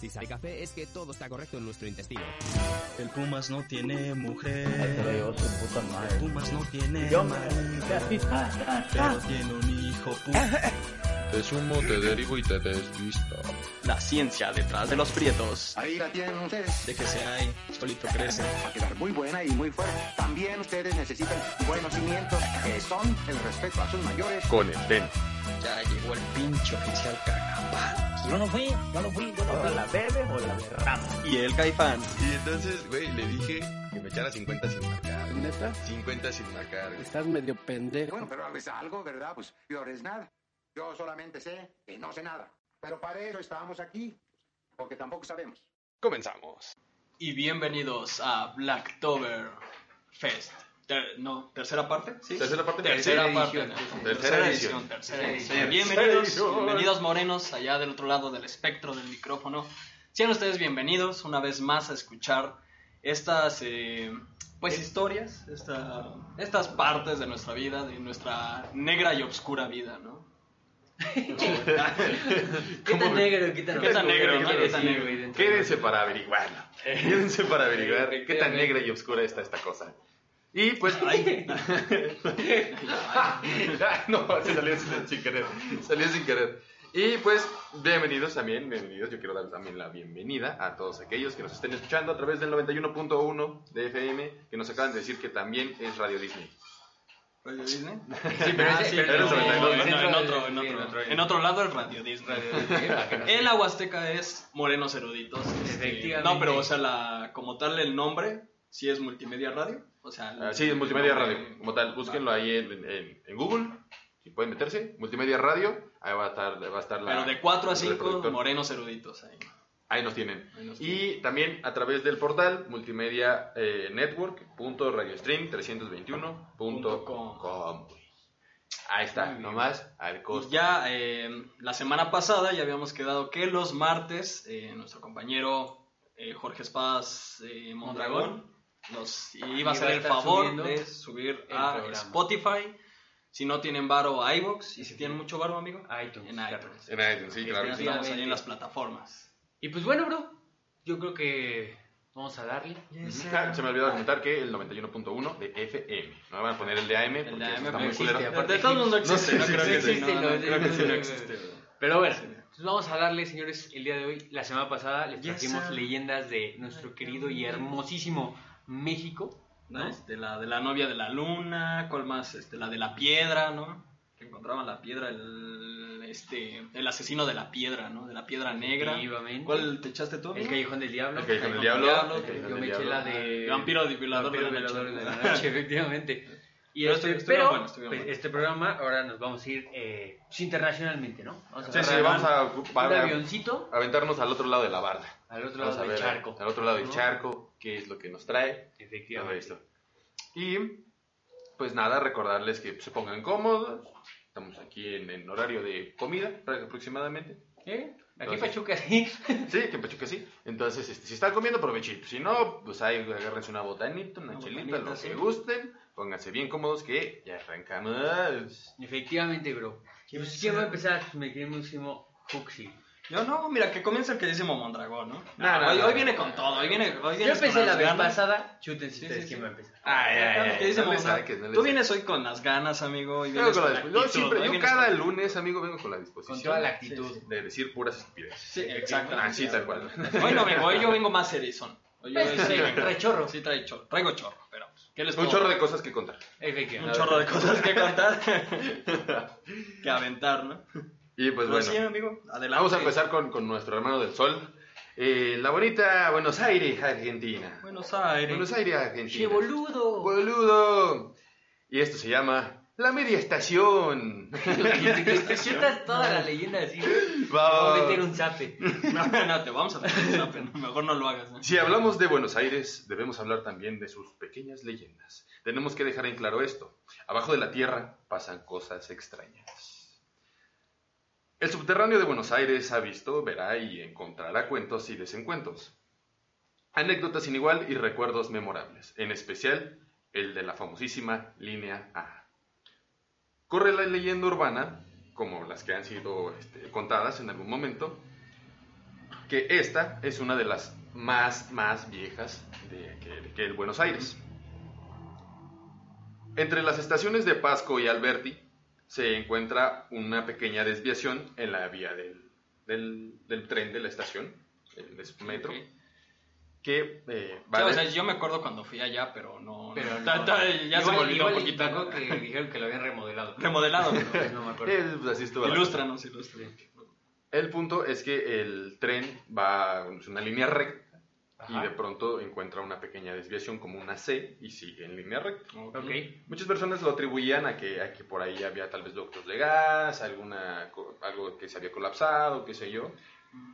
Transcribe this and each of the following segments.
Si sale café es que todo está correcto en nuestro intestino. El Pumas no tiene mujer. Pero su puta El madre. Pumas no tiene Yo marido, pero tiene un hijo puta. Te sumo, te derivo y te desvisto. La ciencia detrás de los prietos. Ahí la tienen ustedes. Déjese ahí, solito crece. Va a quedar muy buena y muy fuerte. También ustedes necesitan buenos cimientos, que son el respeto a sus mayores. Con el ten. Ya llegó el pinche oficial. Yo no fui, yo no fui. Yo no ¿Ahora la bebe o la derrama? Y el caifán. Y entonces, güey, le dije que me echara 50 sin marcar. ¿Neta? 50 sin marcar. güey. Estás medio pendejo. Bueno, pero es algo, ¿verdad? Pues peor es nada. Yo solamente sé que no sé nada. Pero para eso estábamos aquí, porque tampoco sabemos. Comenzamos. y bienvenidos a Blacktober Fest. Ter- no, tercera parte, ¿sí? Tercera parte. Tercera Tercera parte. edición. Tercera edición. Tercera edición. Bienvenidos, bienvenidos morenos allá del otro lado del espectro del micrófono. Sean ustedes bienvenidos una vez más a escuchar estas eh, pues historias, esta- estas partes de nuestra vida, de nuestra negra y obscura vida, ¿no? ¿Qué tan negro? ¿Qué tan ¿Qué tan negro, no? ¿Qué ¿Qué tan negro? Quédense para averiguarlo. Quédense para averiguar qué tan negra y oscura está esta cosa. Y pues. Ay. no, se salió sin, querer. Salió sin querer. Y pues, bienvenidos también, bienvenidos. Yo quiero dar también la bienvenida a todos aquellos que nos estén escuchando a través del 91.1 de FM, que nos acaban de decir que también es Radio Disney. ¿Radio Disney? Sí, pero Ah, ese- sí, pero pero ese no, 92, ¿no? en, en otro, en, Sí, otro, en otro. en otro lado es Radio Disney. El Aguasteca es Morenos Eruditos. este, Efectivamente. No, pero o sea, la, como tal el nombre sí es Multimedia Radio. O sea, Ah, sí, Multimedia el Radio, como tal. Búsquenlo ahí en, en- en Google. Si pueden meterse, Multimedia Radio. Ahí va a estar, va a estar la. Pero de 4 a el 5, reproductor. Morenos Eruditos ahí. Ahí nos tienen. Ahí nos Y también a través del portal multimedia eh, network.radiostream321.com. Ahí está, nomás al costo. Ya eh, la semana pasada ya habíamos quedado que los martes eh, nuestro compañero eh, Jorge Espadas eh, Mondragón nos iba a hacer el favor subiendo de subir el a programa. Spotify. Si no tienen varo a iVoox y si tienen mucho varo, amigo, iTunes, en iTunes. En iTunes, sí, claro. sí. Estamos ahí en las plataformas. Y pues bueno, bro. Yo creo que vamos a darle. Ah, Se me olvidó comentar que el 91.1 de FM. No me van a poner el de AM porque de AM está no muy existe, culero. aparte. De todos no existe, sé no creo que sí, no, no, no, no, creo que sí no no, existe. Pero bueno, entonces vamos a darle, señores, el día de hoy. La semana pasada les Yes, trajimos sir. leyendas de nuestro querido y hermosísimo México. ¿no? Este, la de la novia de la luna, ¿cuál más? Este, la de la piedra, ¿no? Que encontraban la piedra, el, este, el asesino de la piedra, ¿no? De la piedra negra. ¿Cuál te echaste tú? El? Callejón del Diablo. El Callejón del Diablo, Diablo. el el Callejón Yo del me eché la de Vampiro violador Vampiro de la noche. violador de la noche, efectivamente. Y Pero este, estuvieron pero pues, buenos. este programa ahora nos vamos a ir eh, pues, internacionalmente, ¿no? Vamos a Sí, sí, vamos a, un a- avioncito a aventarnos al otro lado de la barda. al otro lado del charco. al otro lado del ¿no? charco, qué es lo que nos trae. Todo Efectivamente. esto. Y pues nada, recordarles que se pongan cómodos. Estamos aquí en, en horario de comida aproximadamente. ¿Eh? Aquí Entonces- Pachuca sí. Sí, que en Pachuca sí. Entonces, este, si están comiendo, provechito. Si no, pues ahí agárrense una botanita, una, Una chelita, botanita, lo sí. que gusten. Pónganse bien cómodos que ya arrancamos. Efectivamente, bro. Y pues, ¿quién va a empezar? Pues, mi queridísimo Huxi. Yo no, mira, que comienza el que dice Mondragón, ¿no? No, no, hoy, no. hoy viene con todo, hoy viene, hoy Yo vienes con empecé la vez ganas. pasada. Chútense Sí, ustedes sí, quién sí. va a empezar. Ay, ay, ¿Qué ay, dice Mondragón? Tú vienes hoy con las ganas, amigo. y vienes con la disposición. Yo siempre, yo cada con- lunes, amigo, vengo con la disposición. Con toda la actitud. De decir puras estupideces. Sí, exacto. Así, tal cual. Hoy no vengo, hoy yo vengo más serizón. Hoy yo Pues, trae chorro. Sí, trae chorro. Traigo chorro, pero pues, ¿qué les Un puedo- chorro de cosas que contar. Un chorro de cosas que contar. que aventar, ¿no? Y pues bueno. sí, amigo, adelante. Vamos a empezar con, con nuestro hermano del sol. Eh, la bonita Buenos Aires, Argentina. Buenos Aires. Buenos Aires, Argentina. ¡Che, boludo! Boludo. Y esto se llama La Media Estación. Te chutas toda la leyenda así. Va, Vamos va, a meter un zape. No, no, te vamos a meter un zape. Mejor no lo hagas, ¿no? Si hablamos de Buenos Aires, debemos hablar también de sus pequeñas leyendas. Tenemos que dejar en claro esto. Abajo de la tierra pasan cosas extrañas. El subterráneo de Buenos Aires ha visto, verá y encontrará cuentos y desencuentros. Anécdotas sin igual y recuerdos memorables, en especial el de la famosísima línea A. Corre la leyenda urbana, como las que han sido este, contadas en algún momento, que esta es una de las más, más viejas de, que, el Buenos Aires. Entre las estaciones de Pasco y Alberti se encuentra una pequeña desviación en la vía del, del- del tren de la estación, el des- metro, Ok. que eh, Sí, o de- sea, yo me acuerdo cuando fui allá, pero no. Pero no, ta- ta- ya se me igual, olvidó igual un poquito. acuerdo que dijeron que lo habían remodelado. Remodelado. pero- No me acuerdo. eh, pues así. Ilústranos, ilústranos. El punto es que el tren va en una línea recta y de pronto encuentra una pequeña desviación como una C y sigue en línea recta. Muchas personas lo atribuían a que, a que por ahí había tal vez ductos de gas, alguna, algo que se había colapsado, qué sé yo.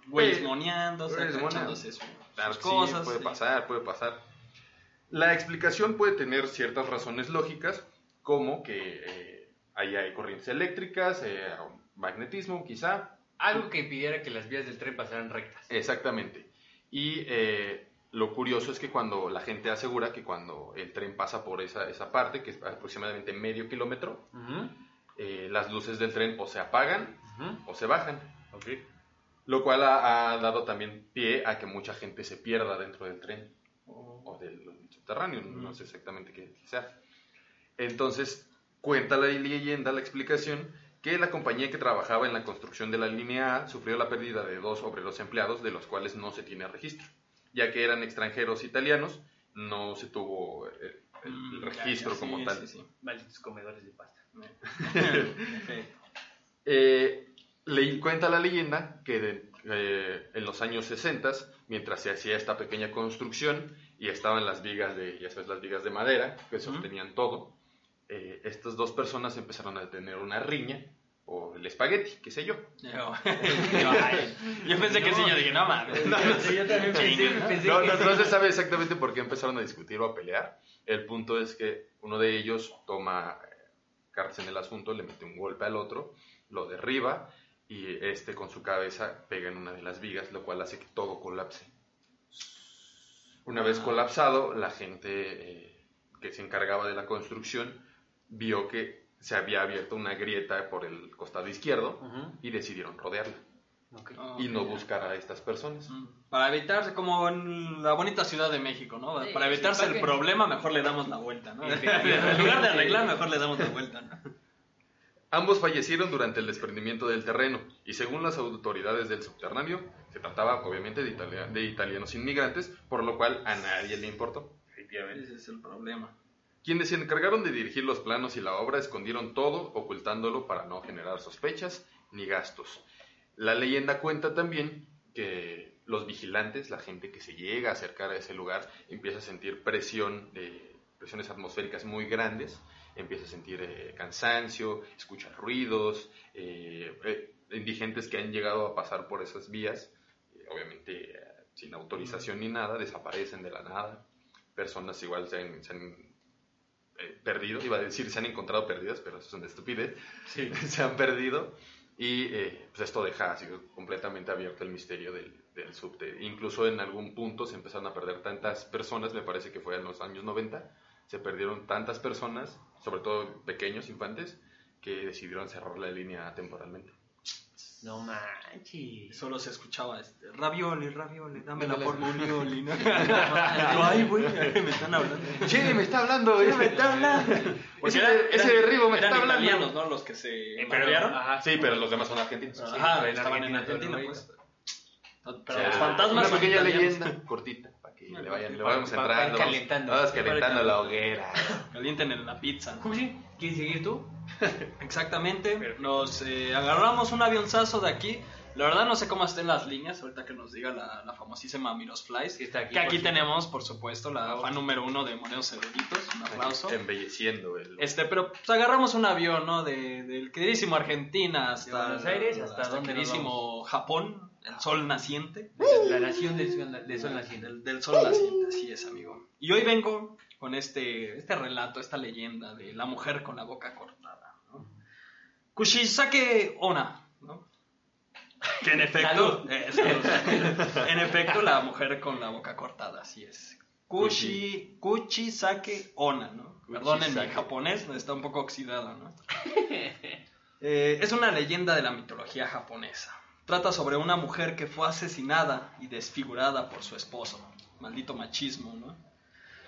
Güeyes moneándose, sus, sus sí, cosas. puede sí. pasar, puede pasar. La explicación puede tener ciertas razones lógicas, como que eh, ahí hay corrientes eléctricas, eh, magnetismo quizá, Algo que impidiera que las vías del tren pasaran rectas. Exactamente. Y eh, lo curioso es que cuando la gente asegura que cuando el tren pasa por esa, esa parte, que es aproximadamente medio kilómetro, Ujú, eh, las luces del tren o se apagan ujú. o se bajan. Ok. Lo cual ha, ha dado también pie a que mucha gente se pierda dentro del tren o del subterráneo, no sé exactamente qué sea. Entonces, cuenta la leyenda, la explicación, que la compañía que trabajaba en la construcción de la línea A sufrió la pérdida de dos obreros empleados, de los cuales no se tiene registro. Ya que eran extranjeros italianos, no se tuvo eh, el, Mm, el registro como sí, tal. sí, sí. Malditos comedores de pasta. Eh, le- cuenta la leyenda que de- eh, en los años 60, mientras se hacía esta pequeña construcción y estaban las vigas de, ya sabes, las vigas de madera que sostenían todo, eh, estas dos personas empezaron a tener una riña o el espagueti, qué sé yo. Yo, yo, pensé que sí, yo dije, no mames. yo también pensé, pensé No, que no, sí. no se sabe exactamente por qué empezaron a discutir o a pelear. El punto es que uno de ellos toma eh, cartas en el asunto, le mete un golpe al otro, lo derriba y este con su cabeza pega en una de las vigas, lo cual hace que todo colapse. Una vez colapsado, la gente eh, que se encargaba de la construcción vio que se había abierto una grieta por el costado izquierdo y decidieron rodearla Ok. y no buscar a estas personas. Mm, Para evitarse, como en la bonita Ciudad de México, ¿no? Sí, Para evitarse sí, ¿para el problema, mejor le damos la vuelta, ¿no? En Efectivamente. lugar de arreglar, mejor le damos la vuelta, ¿no? Ambos fallecieron durante el desprendimiento del terreno y según las autoridades del subterráneo, se trataba obviamente de, italia- de italianos inmigrantes, por lo cual a nadie le importó. Ese es el problema. Quienes se encargaron de dirigir los planos y la obra escondieron todo, ocultándolo para no generar sospechas ni gastos. La leyenda cuenta también que los vigilantes, la gente que se llega a acercar a ese lugar, empieza a sentir presión, de, presiones atmosféricas muy grandes, empieza a sentir eh, cansancio, escucha ruidos, eh, eh, indigentes que han llegado a pasar por esas vías, eh, obviamente eh, sin autorización ni nada, desaparecen de la nada. Personas igual se se han, eh, perdido, iba a decir se han encontrado perdidas, pero eso es una estupidez, Sí. se han perdido y eh, pues esto deja así completamente abierto el misterio del, del subte. Incluso en algún punto se empezaron a perder tantas personas, me parece que fue en los años 90, se perdieron tantas personas, sobre todo pequeños infantes, que decidieron cerrar la línea temporalmente. No manches. Solo se escuchaba este, ravioli, ravioli, dámela Dámela. por Munioli, ¿no? Ay, güey, me están hablando. ¡Che, me está hablando! ¡Ya me está hablando! Porque ese, eran- ese derribo me eran está hablando. italianos, ¿no? Los que se Eh, pero, madrearon. ajá. Sí, pero los demás son argentinos. Ajá, pero en estaban en Argentina, pues. O Pero sea, los fantasmas una son pequeña italianos. leyenda cortita que le vayan, le vayamos pa- entrando. calentando. Vamos calentando la hoguera. Calienten en la pizza. ¿no? ¿Cómo sí? ¿Quieres seguir tú? Exactamente. Nos eh, agarramos un avionzazo de aquí. La verdad no sé cómo estén las líneas, ahorita que nos diga la, la famosísima Miros Flies. Que está aquí, que aquí tenemos, por supuesto, la fan número uno de Moreos Ceruditos. Un aplauso. Embelleciendo el. Este, pero pues agarramos un avión, ¿no? De, del queridísimo Argentina hasta, De Buenos Aires, ¿hasta el dónde nos queridísimo Japón, el sol naciente. La nación del sol, del sol naciente. Del, del sol naciente, así es, amigo. Y hoy vengo con este, este relato, esta leyenda de la mujer con la boca cortada. ¿no? Kushisake Ona, ¿no? Que en efecto, eh, en efecto, la mujer con la boca cortada, así es. Kushi, Kuchisake Ona, ¿no? Perdonen mi japonés, está un poco oxidado, ¿no? Eh, es una leyenda de la mitología japonesa. Trata sobre una mujer que fue asesinada y desfigurada por su esposo. Maldito machismo, ¿no?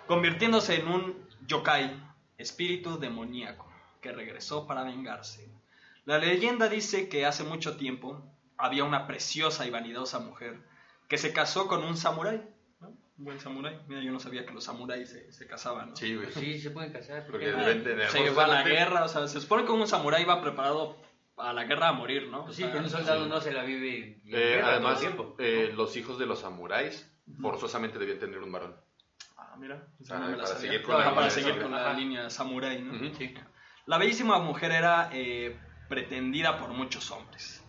Convirtiéndose en un yokai, espíritu demoníaco, que regresó para vengarse. La leyenda dice que hace mucho tiempo había una preciosa y vanidosa mujer que se casó con un samurái. ¿no? Un buen samurái. Mira, yo no sabía que los samuráis se, se casaban. ¿no? Sí, güey. Sí, se pueden casar. ¿por Porque no? deben tener. Se va a la guerra, o sea, se supone que un samurái va preparado a la guerra a morir, ¿no? Pues sí, O pero un soldado no se la vive en Eh, además, el tiempo. eh, los hijos de los samuráis forzosamente debían tener un varón. Ah, mira, Ah, no me la para sabía. seguir con Ah, la para línea seguir con la línea samurái, ¿no? Ujú. Sí. La bellísima mujer era eh, pretendida por muchos hombres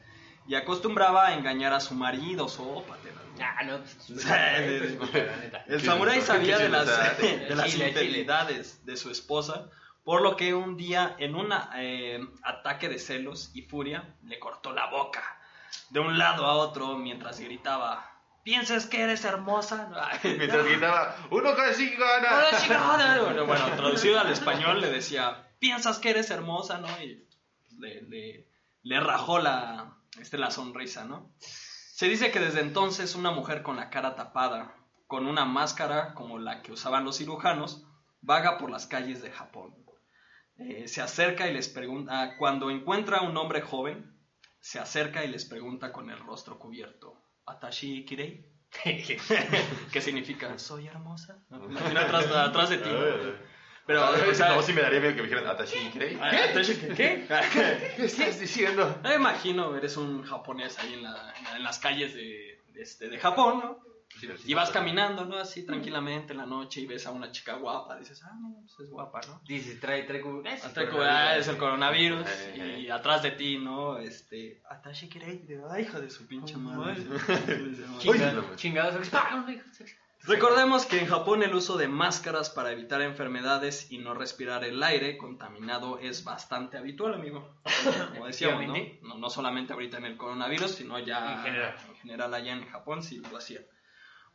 y acostumbraba a engañar a su marido, sópatela. Ah, no. pues, Sí, sí, sí. la neta. El Qué samurái sabía de las, de las infidelidades de su esposa, por lo que un día, en un eh, ataque de celos y furia, le cortó la boca de un lado a otro mientras gritaba: ¿Piensas que eres hermosa? Mientras gritaba, ¡Uno casi gana! ¡Hola, chingada! Bueno, bueno, traducido al español le decía: ¿Piensas que eres hermosa? ¿no? Y le, le- le rajó la, este, la sonrisa, ¿no? Se dice que desde entonces una mujer con la cara tapada, con una máscara como la que usaban los cirujanos, vaga por las calles de Japón. Eh, se acerca y les pregunta, cuando encuentra a un hombre joven, se acerca y les pregunta con el rostro cubierto, ¿Atashi Kirei? ¿Qué significa? ¿Soy hermosa? Imagina atrás, atrás de ti. Pero, o sea, no, sí me daría miedo que me dijeran, ¿Atashi Kirei? ¿Qué? ¿Qué estás diciendo? Me imagino, eres un japonés ahí en, la- en las calles de, de este, de Japón, ¿no? Y vas caminando, ¿no? Así tranquilamente en la noche y ves a una chica guapa. Dices, ah, mira, pues es guapa, ¿no? Dice, trae, trae como... Es Hasta que ah, es el coronavirus Eh, y atrás de ti, ¿no? Este, Atashi Kirei, de, ay, hija de su pinche madre. Chinga- Oye, Chingados. ¡Ah, no, hijo! Recordemos que en Japón el uso de máscaras para evitar enfermedades y no respirar el aire contaminado es bastante habitual, amigo. Como decíamos, ¿no? No, no solamente ahorita en el coronavirus, sino ya En general. en general allá en Japón sí lo hacían.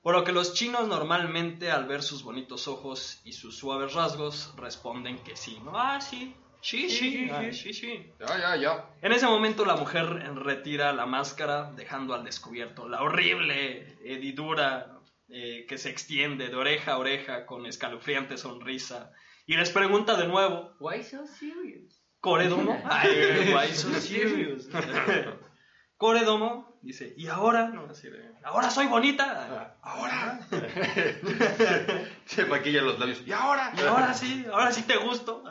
Por lo que los chinos normalmente al ver sus bonitos ojos y sus suaves rasgos responden que sí, ¿no? Ah, sí, sí, sí, Sí, sí, ah. Ya, ya, ya. En ese momento la mujer retira la máscara dejando al descubierto la horrible hedidura eh, que se extiende de oreja a oreja con escalofriante sonrisa y les pregunta de nuevo, Why so serious? ¿Coredomo? Ay, why so serious? Coredomo dice, ¿y ahora? No, así de, ¿ahora soy bonita? ¿Ahora? Se maquilla los labios. ¿Y ahora? ¿Y ahora sí? ¿Ahora sí te gusto?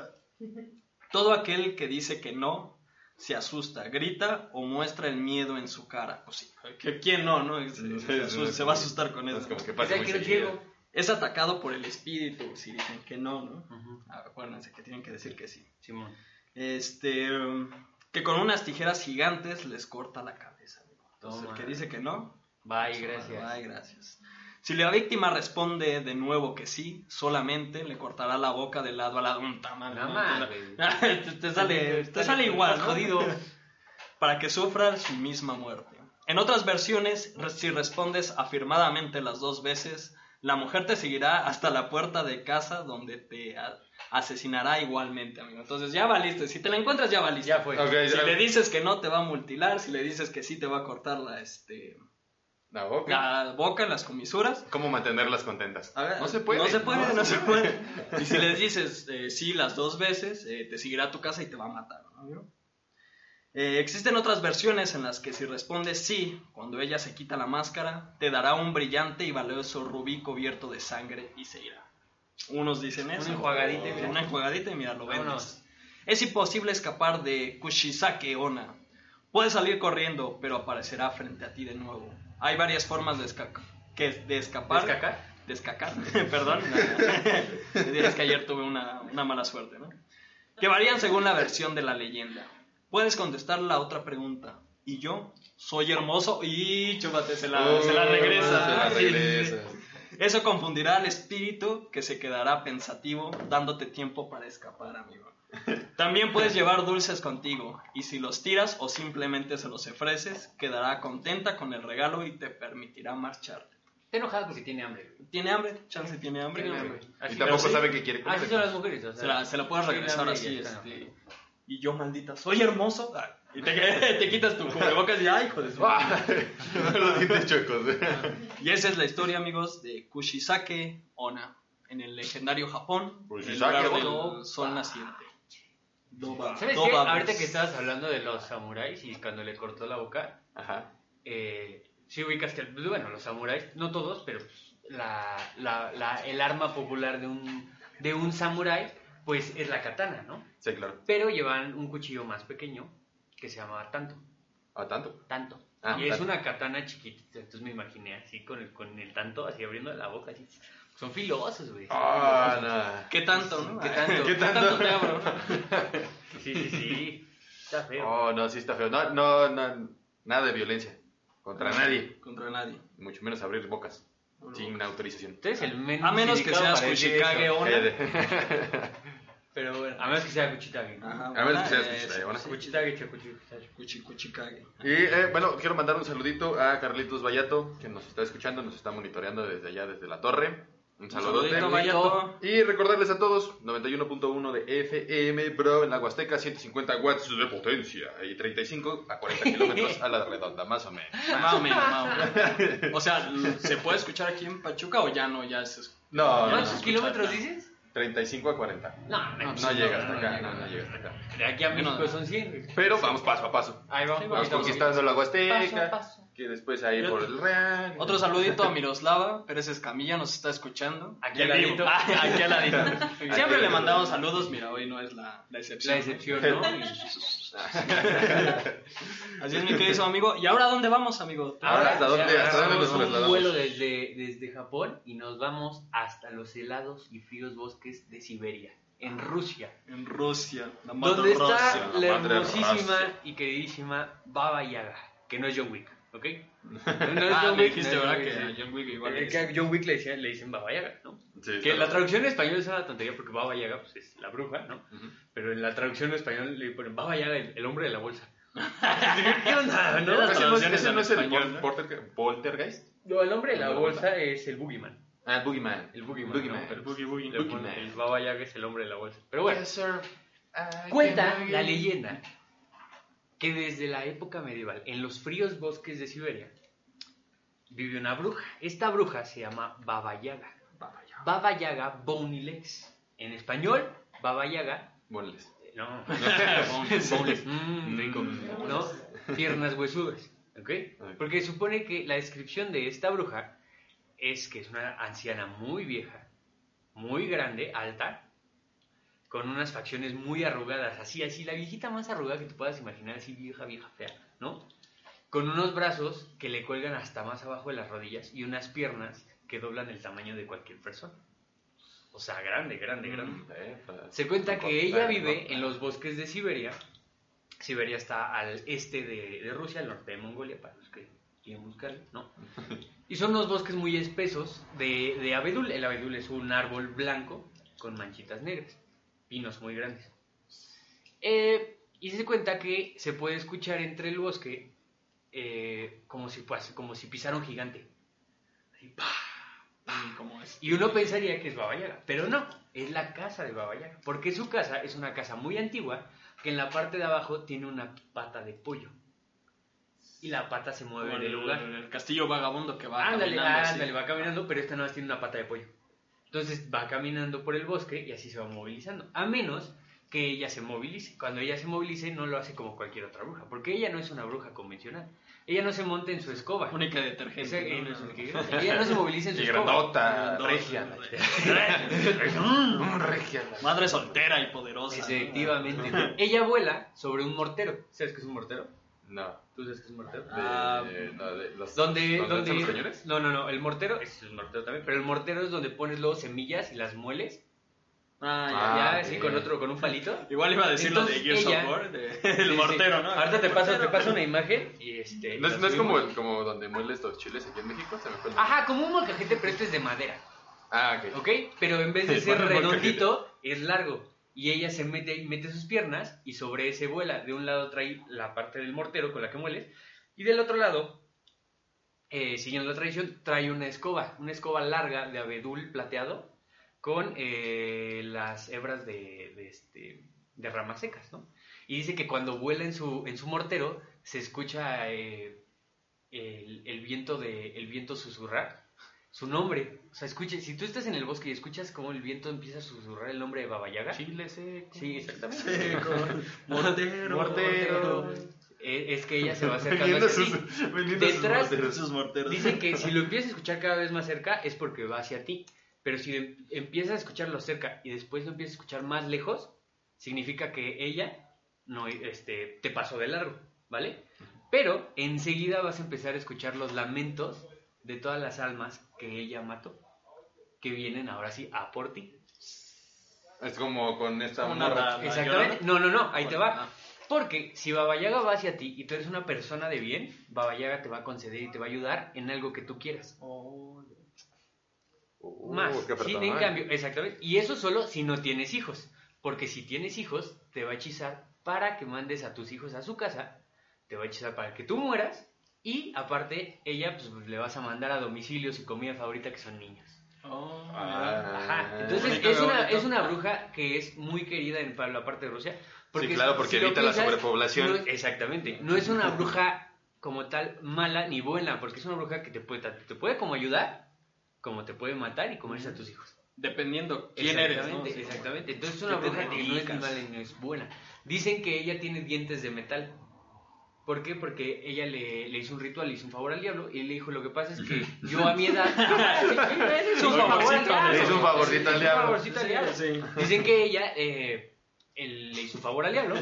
Todo aquel que dice que no se asusta, grita o muestra el miedo en su cara. Pues sí, ¿que- ¿quién no, no? Se, se asusta- se va a asustar con Es eso. como que O pasa sea, muy que no seguido. llego. Es atacado por el espíritu si dicen que no, ¿no? Acuérdense que tienen que decir que sí. Simón. Este, que con unas tijeras gigantes les corta la cabeza. Entonces, el que dice que no, Bye, gracias. Ay, gracias. Si la víctima responde de nuevo que sí, solamente le cortará la boca de lado a lado. Un tamal. No te, te- te sale, te sale igual, ¿no? Jodido. Para que sufra su misma muerte. En otras versiones, si respondes afirmadamente las dos veces, la mujer te seguirá hasta la puerta de casa donde te asesinará igualmente, amigo. Entonces ya valiste. Si te la encuentras, ya valiste. Ya fue. Si ya- le dices que no, te va a mutilar. Si le dices que sí, te va a cortar la, este, La boca. la boca, las comisuras. ¿Cómo mantenerlas contentas? A ver, no se puede. No se puede, no, se puede. Y si les dices eh, sí las dos veces, eh, te seguirá a tu casa y te va a matar. ¿no, amigo? Eh, existen otras versiones en las que si respondes sí, cuando ella se quita la máscara, te dará un brillante y valioso rubí cubierto de sangre y se irá. Unos dicen eso. Una enjuagadita y mira. Una enjuagadita y mira, lo vendes. Es imposible escapar de Kushisake Ona. Puedes salir corriendo, pero aparecerá frente a ti de nuevo. Hay varias formas de, esca- que, de escapar. ¿Descacar? Descacar, perdón. es que ayer tuve una, una mala suerte, ¿no? Que varían según la versión de la leyenda. Puedes contestar la otra pregunta. ¿Y yo? ¿Soy hermoso? Y chúpate, se la, se la regresa. Se la regresa. Eso confundirá al espíritu que se quedará pensativo dándote tiempo para escapar, amigo. También puedes llevar dulces contigo y si los tiras o simplemente se los ofreces, quedará contenta con el regalo y te permitirá marcharte. Está enojado porque tiene hambre. ¿Tiene hambre? Chance tiene hambre. Tiene hambre. Y tampoco sí. sabe que quiere comer. Así son las mujeres. o sea, Se la, se la puedes regresar así, este, y yo maldita, soy hermoso. Ah, Y te, te quitas tu cubrebocas y ay, hijo de su madre. Los dientes chuecos. Y esa es la historia, amigos, de Kushisake Ona, en el legendario Japón, en el lugar del sol naciente. Doba, ¿Sabes qué? Doba, Ahorita pues. que estabas hablando de los samuráis y cuando le cortó la boca, Ajá. eh, sí ubicas que, pues, bueno, los samuráis, no todos, pero pues, la, la, la- el arma popular de un, de un samurái, pues es la katana, ¿no? Sí, claro. Pero llevan un cuchillo más pequeño que se llama tanto, ¿A tanto? tanto. Ah, y es tanto. una katana chiquitita, entonces me imaginé así con el, con el tanto, así abriendo la boca, así. Son filosos, güey. Ah, no. ¿Qué tanto, no? ¿Qué tanto? ¿Qué tanto? te abro? Sí, sí, sí. Está feo. Oh, no, sí está feo. No, no, no, nada de violencia. Contra nadie. Contra nadie. Mucho menos abrir bocas. Sin autorización. Tú eres el menos A menos que seas Kushikage. Ona. Pero bueno, a menos que sea Kuchitage. Ajá, A menos que seas eh, Kushikage Ona. sí. Kuchitage, che, Kuchitage. Kuchi- Kuchikage. Y eh, bueno, quiero mandar un saludito a Carlitos Vallato, que nos está escuchando, nos está monitoreando desde allá, desde la torre. Un Un saludote. saludito. Y recordarles a todos, 91.1 de FM, bro, en la Huasteca, 150 watts de potencia y 35 a 40 kilómetros a la redonda, más o menos. Más o menos, más o menos. O sea, ¿se puede escuchar aquí en Pachuca o ya no? Ya es... No, no, ¿Cuántos no, kilómetros dices? 35 a 40. No, No, No llega hasta acá, no, no llega hasta acá. De aquí a México Menos. son 100. Pero vamos paso a paso. Ahí vamos. Vamos conquistando la Paso a Huasteca, paso. Que después ahí Yo- por el Real. Otro saludito a Miroslava Pérez Escamilla, nos está escuchando. Aquí al ladito. Ah, aquí al ladito. Siempre le mandamos saludos, mira, hoy no es la, la excepción. La excepción, ¿no? Así es, mi querido amigo. ¿Y ahora dónde vamos, amigo? Ahora, ¿hasta dónde- hasta dónde nos hacemos un trasladamos? vuelo desde, desde Japón y nos vamos hasta los helados y fríos bosques de Siberia, en Rusia. En Rusia. La madre Donde está Rusia. la la madre hermosísima Rusia. y queridísima Baba Yaga, que no es John Wick, ¿ok? No Ah, John Wick, dijiste, no ¿verdad? John Que a John Wick igual Eh, le que dicen. a John Wick le, decían- le dicen Baba Yaga, ¿no? Sí, Que la traducción en español es una tontería porque Baba Yaga pues, es la bruja, ¿no? Ujú. Pero en la traducción en español le ponen Baba Yaga, el, el hombre de la bolsa. ¿Qué onda, no? Las ¿Ese no ese no es el español, ¿no? polter- poltergeist? No, el hombre de la ¿El de la bolsa es el Boogeyman. Ah, el Boogeyman. El Boogeyman. Boogeyman. El Boogie Boogie. le ponen- Boogeyman. El Baba Yaga es el hombre de la bolsa. Pero bueno, Yes, sir. I cuenta la leyenda que desde la época medieval, en los fríos bosques de Siberia, vive una bruja. Esta bruja se llama Baba Yaga. Baba Yaga Legs. En español, Baba Yaga Boneless. No, boneless, mm, rico, ¿no? Piernas huesudas, ¿ok? Porque supone que la descripción de esta bruja es que es una anciana muy vieja, muy grande, alta, con unas facciones muy arrugadas, así, así, la viejita más arrugada que te puedas imaginar, así vieja, vieja, fea, ¿no? Con unos brazos que le cuelgan hasta más abajo de las rodillas y unas piernas que doblan el tamaño de cualquier persona. O sea, grande, grande, grande. Eh, pa- Se cuenta que ella vive en los bosques de Siberia. Siberia está al este de, de Rusia, al norte de Mongolia, para los que quieren buscarlo, ¿no? Y son unos bosques muy espesos de, de abedul. El abedul es un árbol blanco con manchitas negras, pinos muy grandes. Eh, y se cuenta que se puede escuchar entre el bosque eh, como, si, como si pisara un gigante. Así, ¡pah! ¿Cómo es? Y uno pensaría que es Baba Yaga, pero no, es la casa de Baba Yaga, porque su casa es una casa muy antigua que en la parte de abajo tiene una pata de pollo. Y la pata se mueve del el, lugar. el castillo vagabundo que va Ándale, caminando así. ándale, va caminando, pero esta no tiene una pata de pollo. Entonces va caminando por el bosque y así se va movilizando. A menos que ella se movilice. Cuando ella se movilice no lo hace como cualquier otra bruja, porque ella no es una bruja convencional. Ella no se monta en su escoba. Única detergente. eh, ¿no? Ella no se moviliza en su Y escoba. grandota, Grandota. regia. Mm, regia. Madre soltera y poderosa. ¿no? Efectivamente. Ella vuela sobre un mortero. ¿Sabes qué es un mortero? No. ¿Tú sabes qué es un mortero? Ah, Eh, no, de- los- ¿Dónde, ¿dónde dónde- están los cañones? No, no, no. El mortero es el mortero también. Pero el mortero es donde pones luego semillas y las mueles. Ah, ya. Ah, ya, así con otro, con un palito. Igual iba a decir lo de Gears ella- of War, de- Sí, el sí. mortero, ¿no? Ahorita te paso, te paso una imagen y este. ¿No es, no como, como donde mueles los chiles aquí en México? Se me fue el- Ajá, como un molcajete, pero este es de madera. Ah, ok. ¿Ok? Pero en vez de Sí, ser redondito, es largo. Y ella se mete, mete sus piernas y sobre ese vuela. De un lado trae la parte del mortero con la que mueles. Y del otro lado, eh, siguiendo la tradición, trae una escoba. Una escoba larga de abedul plateado con eh, las hebras de, este, ramas secas. Y dice que cuando vuela en su, en su mortero, se escucha eh, el, el viento de, el viento susurrar su nombre. O sea, escuche, si tú estás en el bosque y escuchas cómo el viento empieza a susurrar el nombre de Baba Yaga. Chile seco. Sí, exactamente. Seco, mortero, Mortero. Eh, Es que ella se va acercando hacia sus, ti. vendiendo sus Detrás- morteros. Sus morteros. Dicen que si lo empiezas a escuchar cada vez más cerca es porque va hacia ti. Pero si em- empiezas a escucharlo cerca y después lo empiezas a escuchar más lejos, significa que ella no este, te pasó de largo, ¿vale? Pero enseguida vas a empezar a escuchar los lamentos de todas las almas que ella mató, que vienen ahora sí a por ti. Es como con esta Como morra. Exactamente. No, no, no, ahí te va. Ah. Porque si Baba Yaga va hacia ti y tú eres una persona de bien, Baba Yaga te va a conceder y te va a ayudar en algo que tú quieras. Uh, Más. Sí, en cambio, exactamente. Y eso solo si no tienes hijos. Porque si tienes hijos, te va a hechizar para que mandes a tus hijos a su casa. Te va a hechizar para que tú mueras. Y aparte, ella pues, le vas a mandar a domicilio su comida favorita que son niños. Oh, Ah. Ajá. Entonces es una, es una bruja que es muy querida en pa- la parte de Rusia. Sí, claro, porque evita la sobrepoblación. no- exactamente. No es una bruja como tal mala ni buena, porque es una bruja que te puede, te puede como ayudar, como te puede matar y comerse a tus hijos. Dependiendo quién eres, ¿no? Exactamente. Entonces es una ¿Qué te bruja que no es mala ni no es buena. Dicen que ella tiene dientes de metal. ¿Por qué? Porque ella le, le hizo un ritual, le hizo un favor al diablo y él le dijo, lo que pasa es que yo a mi edad... le hizo un favor al diablo. Le hizo un favorcito al diablo. favorcito. Dicen que ella eh, él le hizo un favor al diablo.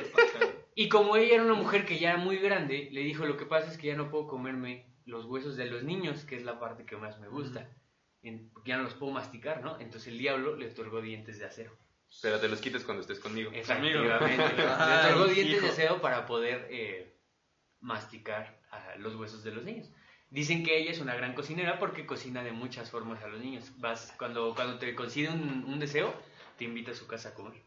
y como ella era una mujer que ya era muy grande, le dijo, lo que pasa es que ya no puedo comerme los huesos de los niños, que es la parte que más me gusta. En- ya no los puedo masticar, ¿no? Entonces el diablo le otorgó dientes de acero. Pero te los quites cuando estés conmigo. Efectivamente. le Ay, otorgó dientes de acero para poder eh, masticar los huesos de los niños. Dicen que ella es una gran cocinera porque cocina de muchas formas a los niños. Vas, cuando, cuando te concede un, un deseo, te invita a su casa a comer.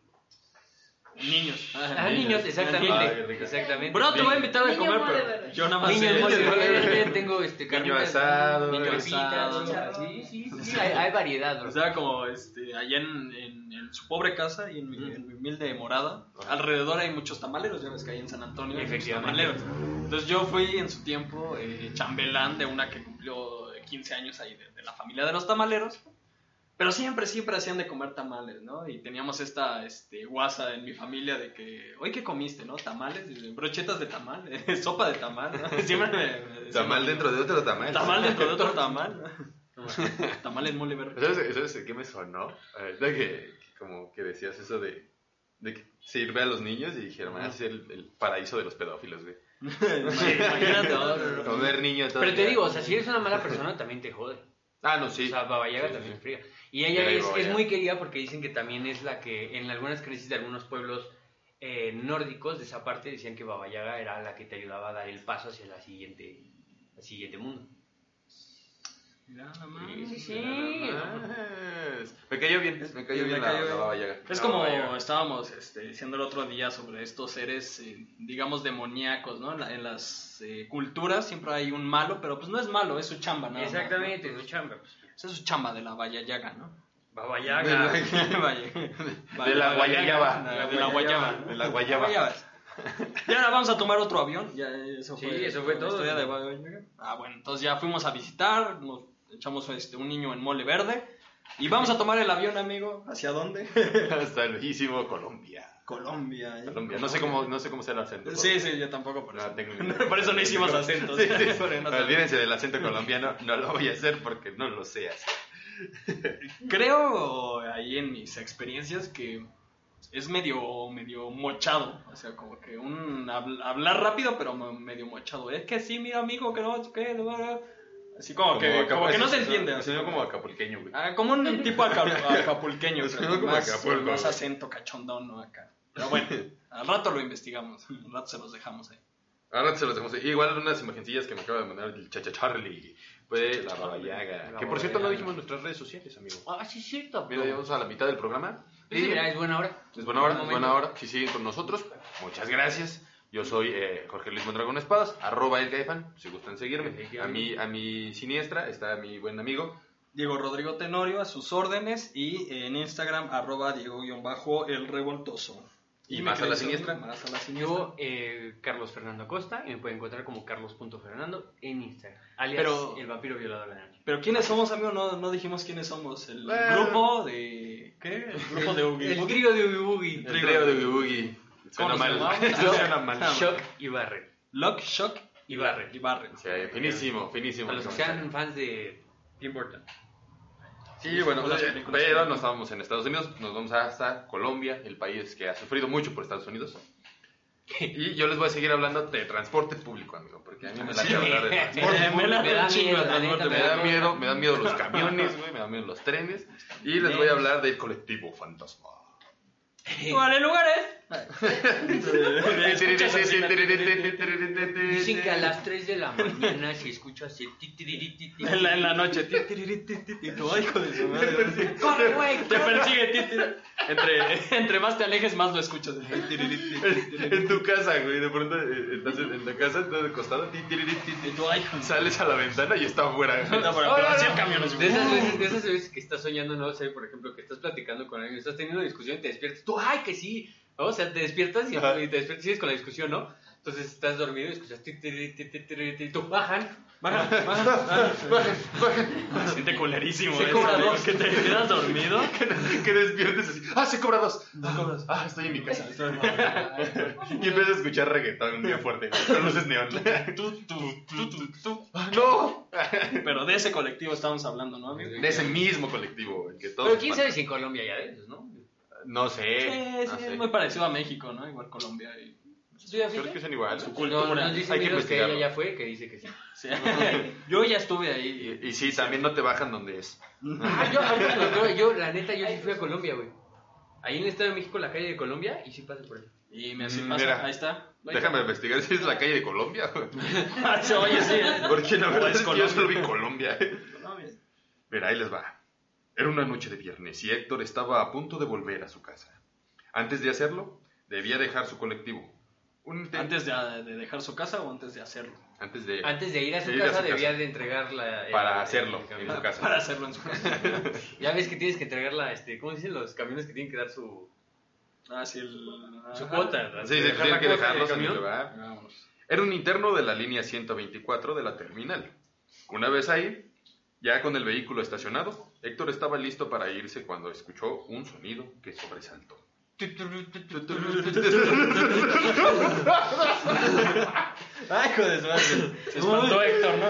Niños. Ah, niños, exactamente. Ay, qué rico. exactamente. Bro, te voy a invitar a Niño comer, pero yo nada más Niños, sé- tengo este Niño asado, niño asado. sí, sí, sí, hay, hay variedad, bro. O sea, como este, allá en, en- en su pobre casa y en mi, en mi humilde morada, alrededor hay muchos tamaleros, ya ves que hay en San Antonio hay muchos tamaleros. Entonces yo fui en su tiempo eh, chambelán de una que cumplió 15 años ahí de, de la familia de los tamaleros. Pero siempre, siempre hacían de comer tamales, ¿no? Y teníamos esta este, guasa en mi familia de que, ¿hoy qué comiste, no? Tamales, de, brochetas de tamal, sopa de tamal, ¿no? Siempre me, me decían, Tamal dentro de otro tamal. Tamal dentro de otro tamal. tamal en mole verde. ¿Sabes, ¿Sabes qué me sonó? Ahorita que, que como que decías eso de, de que sirve a los niños y dijeron, "Ah, es el, el paraíso de los pedófilos, güey. Imagínate, no, no, no. Comer niño todo Pero te día. digo, o sea, si eres una mala persona, también te jode. Ah, no, sí. O sea, Baba Yaga Sí, sí, también sí. fría. Y ella es, es muy querida porque dicen que también es la que en algunas creencias de algunos pueblos eh, nórdicos de esa parte decían que Baba Yaga era la que te ayudaba a dar el paso hacia la siguiente, el siguiente mundo. Nada más. Sí, sí, sí. Nada más. Me cayó bien, me cayó Me bien cayó la, bien. la Baba Yaga. Es La como estábamos este, diciendo el otro día sobre estos seres, eh, digamos, demoníacos, ¿no? En, la- en las eh, culturas siempre hay un malo, pero pues no es malo, es su chamba, nada más, ¿no? Exactamente, su chamba. pues. Esa es su chamba de la Vaya Yaga, ¿no? Baba De. Vaya- De la guayaba. De la guayaba. De la guayaba. Y ahora vamos a tomar otro avión. Ya, eso Sí, fue, eso fue la todo. historia de. Ah, bueno, entonces ya fuimos a visitar, nos echamos este, un niño en mole verde. Y vamos a tomar el avión, amigo. ¿Hacia dónde? Hasta el lejísimo Colombia. Colombia. ¿eh? Colombia. No sé cómo, no sé cómo sea el acento. Sí, sí, yo tampoco por eso. No. Por eso no hicimos acentos. Sí, sí. Porque no sabemos. Olvídense del acento colombiano, no lo voy a hacer porque no lo sé hacer. Creo ahí en mis experiencias que es medio, medio mochado. O sea, como que un habl- hablar rápido, pero me- medio mochado. Es que sí, mira, amigo, que no, que no. Así como, que, como que no se entiende. así suena como- acapulqueño, güey. Ah, como un tipo aca- acapulqueño, pero como más, Acapulco, más acento cachondón, ¿no? Acá. Pero bueno, al rato lo investigamos, al rato se los dejamos ahí. Ahora se los dejamos. Igual unas imagencillas que me acaba de mandar el Chacha Charlie. Fue la Baba Yaga. La Que por cierto no dijimos nuestras redes sociales, amigo. Ah, sí, es cierto. Mira, ya vamos a la mitad del programa. Sí, mira, es buena hora. Es buena hora, es buena hora. Si siguen con nosotros, muchas gracias. Yo soy eh, Jorge Luis Mondragón Espadas, arroba el Gaifan, si gustan seguirme. A mi, a mi siniestra está mi buen amigo. Diego Rodrigo Tenorio a sus órdenes y en Instagram arroba Diego-el revoltoso. Y más a la siniestra. Más a la siniestra. Yo, eh, Carlos Fernando Acosta, y me pueden encontrar como carlos.fernando en Instagram. Alias Pero- el vampiro violador de la noche. Pero ¿quiénes somos, amigo? No, no dijimos quiénes somos. El Bueno. grupo de... ¿Qué? El grupo de Oogie El Boogie. trío de Ubi Boogie. El trío de Boogie. Suena ¿Cómo se mal. llamaba? Suena mal. Shock y Barre. Lock, Shock Y Barre. y Barren. Sí, finísimo, finísimo. Para los que sean fans de Tim Burton. Sí, bueno, eh, pero no estábamos en Estados Unidos, nos vamos hasta Colombia, el país que ha sufrido mucho por Estados Unidos. Y yo les voy a seguir hablando de transporte público, amigo, porque a mí me la Sí. hablar de transporte Me público. Me da miedo, la transporte. Me da da miedo, me dan miedo los camiones, güey, me dan miedo los trenes. Y les voy a hablar del colectivo fantasma. ¿Cuáles lugares? Dicen que a las 3 de la mañana se escucha así. ti, ti, ti, ti, ti. En la, en la noche. Hijo de su madre. ¡Corre, güey! Te persigue. Entre, entre más te alejes, más lo escuchas. En tu casa, güey, de pronto eh, estás en la casa, estás acostado, sales a la ventana y está afuera. el esas, veces, de esas veces que estás soñando, no sé, por ejemplo, que estás platicando con alguien, estás teniendo una discusión y te despiertas, tú, ¡ay, que sí! O sea, te despiertas y, y te despiertas, sigues con la discusión, ¿no? Entonces estás dormido y escuchas, ti, ti, ti, ti, ti, ti, ti, tú, bajan, Baja, baja. Se siente culerísimo. Se eso, cobra dos. Que te quedas dormido. que despiertes así, ¡ah, se cobra dos! ¡Ah, estoy en mi casa! Y empiezas a escuchar reggaetón bien fuerte, con luces neón. Tú, tú, tú, tú, tú. ¡Ah, ¡No! Pero de ese colectivo estamos hablando, ¿no? amigo? De ese mismo colectivo, el que todos... Pero quién sabe si en Colombia ya de esos, ¿no? No sé. Sí, no sí, sé. es muy parecido a México, ¿no? Igual Colombia y... Creo que son iguales. Su No, cultura. nos dice Hay que que ella investigarlo. ya fue, que dice que sí. Sí. Yo ya estuve ahí. Y, y sí, también no te bajan donde es. Ah, yo, lo- yo, la neta, yo sí fui a Colombia, güey. Ahí en el Estado de México, la calle de Colombia, y sí pasa por ahí. Y me así Mm, pasa. mira. Ahí está. Ahí Déjame investigar si es la calle de Colombia. oye, sí. ¿eh? Porque la verdad es que yo Colombia. solo vi Colombia. Colombia. Mira, ahí les va. Era una noche de viernes y Héctor estaba a punto de volver a su casa. Antes de hacerlo, debía dejar su colectivo. Un inten- ¿Antes de, de dejar su casa o antes de hacerlo? antes de Antes de ir a su de ir a casa, su debía casa. de entregar la... el- para hacerlo el en su casa. Para hacerlo en su casa. Ya ves que tienes que entregar la, este, ¿cómo dicen los camiones que tienen que dar su, Ah, sí, el... su cuota? Sí, sí, tienen que dejarlos en el lugar. Era un interno de la línea 124 de la terminal. Una vez ahí, ya con el vehículo estacionado, Héctor estaba listo para irse cuando escuchó un sonido que sobresaltó. Ay, hijo de madre. Se espantó Héctor, ¿no?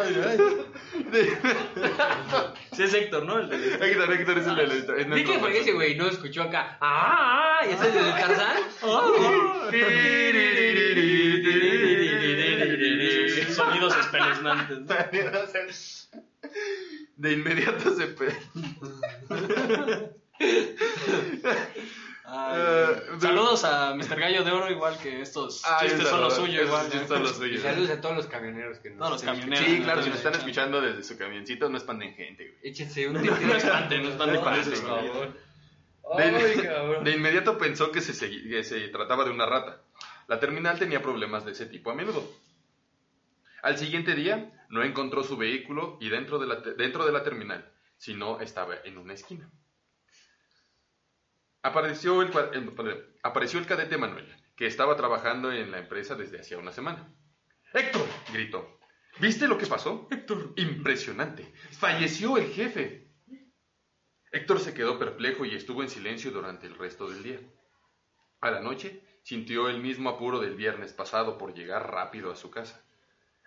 Sí, es Héctor, ¿no? El Héctor, Héctor es el del... nuestro que fue ese güey, no escuchó acá. ¡Ah! ah", ¿Y ese es el de Tarzán? Sonidos espeluznantes. ¿no? De inmediato se... pe- Ay, Eh, saludos a Mr. Gallo de Oro, igual que estos Ay, chistes son los suyos. Igual, chistes ¿no? son los Y suyos. saludos a todos los camioneros que nos Todos los camioneros. Sí, claro, si nos están Escuchando. desde su camioncito, no espanden gente, güey. Échense un No espanten, no espanten, parece, por favor. De, de inmediato pensó que se, que se trataba de una rata. La terminal tenía problemas de ese tipo a menudo. Al siguiente día, no encontró su vehículo y dentro de la, dentro de la terminal, sino estaba en una esquina. Apareció el, apareció el cadete Manuel, que estaba trabajando en la empresa desde hacía una semana. ¡Héctor! gritó. ¿Viste lo que pasó? Héctor. Impresionante. Falleció el jefe. Héctor se quedó perplejo y estuvo en silencio durante el resto del día. A la noche sintió el mismo apuro del viernes pasado por llegar rápido a su casa.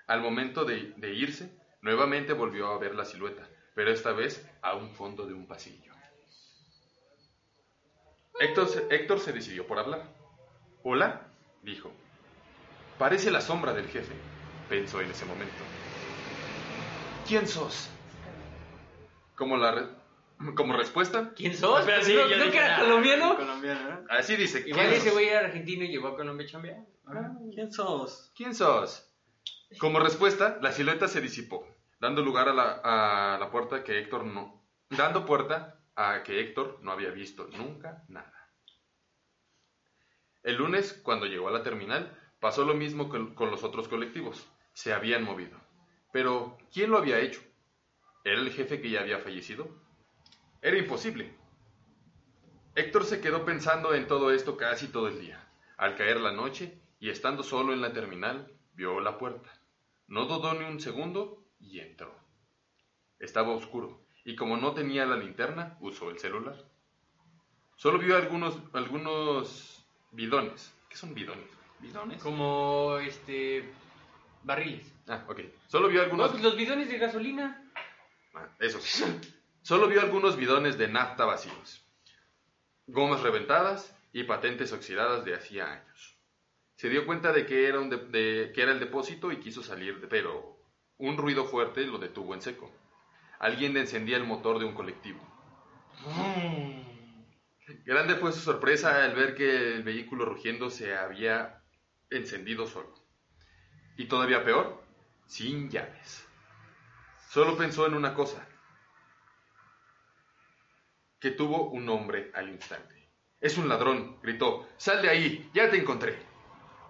Al momento de, de irse, nuevamente volvió a ver la silueta, pero esta vez a un fondo de un pasillo. Héctor se, Héctor se decidió por hablar. Hola, dijo. Parece la sombra del jefe, pensó en ese momento. ¿Quién sos? Como, la re- como respuesta, ¿Quién sos? Espera, sí, ¿No, yo no que era ah, colombiano? Colombiano, ¿no? así dice. Igual ¿quién ese güey era argentino y llegó a Colombia a chambear. ¿Quién sos? ¿Quién sos? Como respuesta, la silueta se disipó, dando lugar a la, a la puerta que Héctor no, dando puerta a que Héctor no había visto nunca nada. El lunes, cuando llegó a la terminal, pasó lo mismo con, con los otros colectivos. Se habían movido. Pero, ¿quién lo había hecho? ¿Era el jefe que ya había fallecido? Era imposible. Héctor se quedó pensando en todo esto casi todo el día. Al caer la noche y estando solo en la terminal, vio la puerta. No dudó ni un segundo y entró. Estaba oscuro y como no tenía la linterna, usó el celular. Solo vio algunos, algunos bidones. ¿Qué son bidones? ¿Bidones? Como este. barriles. Ah, ok. Solo vio algunos... No, los bidones de gasolina. Ah, eso. Solo vio algunos bidones de nafta vacíos, gomas reventadas y patentes oxidadas de hacía años. Se dio cuenta de que era, un de- de- que era el depósito y quiso salir, pero un ruido fuerte lo detuvo en seco. Alguien encendía el motor de un colectivo. Grande fue su sorpresa al ver que el vehículo rugiendo se había encendido solo. Y todavía peor, sin llaves. Solo pensó en una cosa, que tuvo un hombre al instante. Es un ladrón, gritó, sal de ahí, ya te encontré.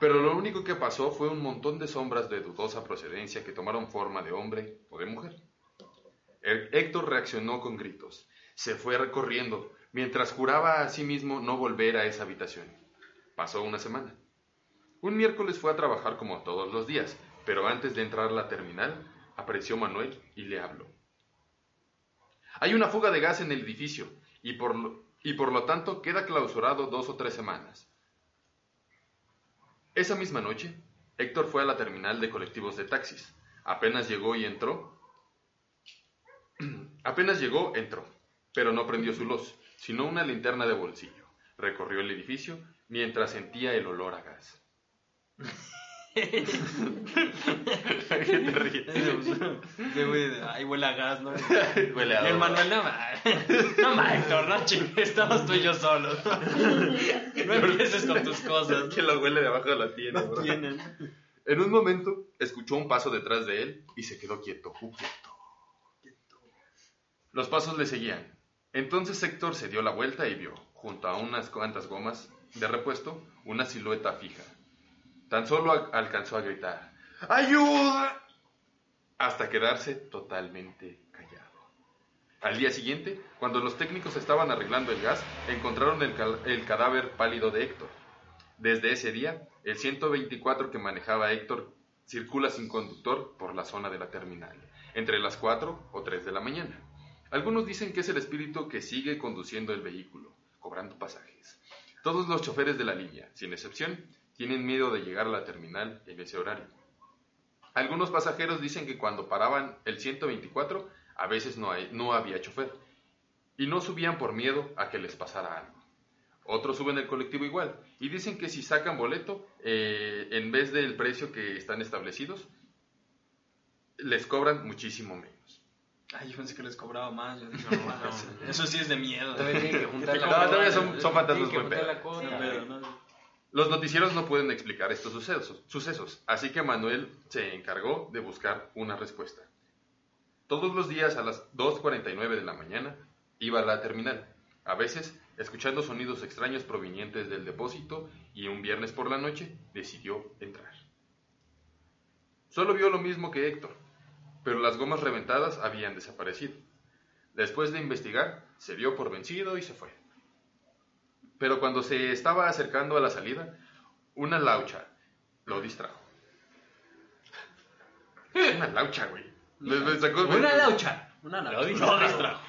Pero lo único que pasó fue un montón de sombras de dudosa procedencia que tomaron forma de hombre o de mujer. Hé- Héctor reaccionó con gritos. Se fue recorriendo, mientras juraba a sí mismo no volver a esa habitación. Pasó una semana. Un miércoles fue a trabajar como todos los días, pero antes de entrar a la terminal, apareció Manuel y le habló. Hay una fuga de gas en el edificio y por lo, y por lo tanto queda clausurado dos o tres semanas. Esa misma noche, Héctor fue a la terminal de colectivos de taxis. Apenas llegó y entró. Apenas llegó, entró, pero no prendió su luz, sino una linterna de bolsillo. Recorrió el edificio mientras sentía el olor a gas. ¿Qué te ríes? Güey Ay, huele a gas, ¿no? Huele a Y el. Manuel, no ma, no ma, Héctor, no chingues, estamos tú y yo solos. No empieces con tus cosas. que lo huele debajo de la tienda, bro. Tienen. En un momento, escuchó un paso detrás de él y se quedó quieto, quieto. Los pasos le seguían. Entonces Héctor se dio la vuelta y vio, junto a unas cuantas gomas de repuesto, una silueta fija. Tan solo alcanzó a gritar, ¡Ayuda! hasta quedarse totalmente callado. Al día siguiente, cuando los técnicos estaban arreglando el gas, encontraron el cadáver pálido de Héctor. Desde ese día, el 124 que manejaba Héctor circula sin conductor por la zona de la terminal, entre las 4 o 3 de la mañana. Algunos dicen que es el espíritu que sigue conduciendo el vehículo, cobrando pasajes. Todos los choferes de la línea, sin excepción, tienen miedo de llegar a la terminal en ese horario. Algunos pasajeros dicen que cuando paraban el 124, a veces no, hay- no había chofer, y no subían por miedo a que les pasara algo. Otros suben el colectivo igual y dicen que si sacan boleto, eh, en vez del precio que están establecidos, les cobran muchísimo menos. Ay, yo pensé que les cobraba más. Yo dije, no, eso- Eso sí es de miedo. Todavía tienen que juntar la No, todavía son- son fantasmas pero no. Los noticieros no pueden explicar estos sucesos, sucesos, así que Manuel se encargó de buscar una respuesta. Todos los días a las 2.49 de la mañana iba a la terminal, a veces escuchando sonidos extraños provenientes del depósito y un viernes por la noche decidió entrar. Solo vio lo mismo que Héctor, pero las gomas reventadas habían desaparecido. Después de investigar, se dio por vencido y se fue. Pero cuando se estaba acercando a la salida, una laucha lo distrajo. Una laucha, güey. Le- le sacó- Una laucha. Una laucha. distrajo. Lo distrajo.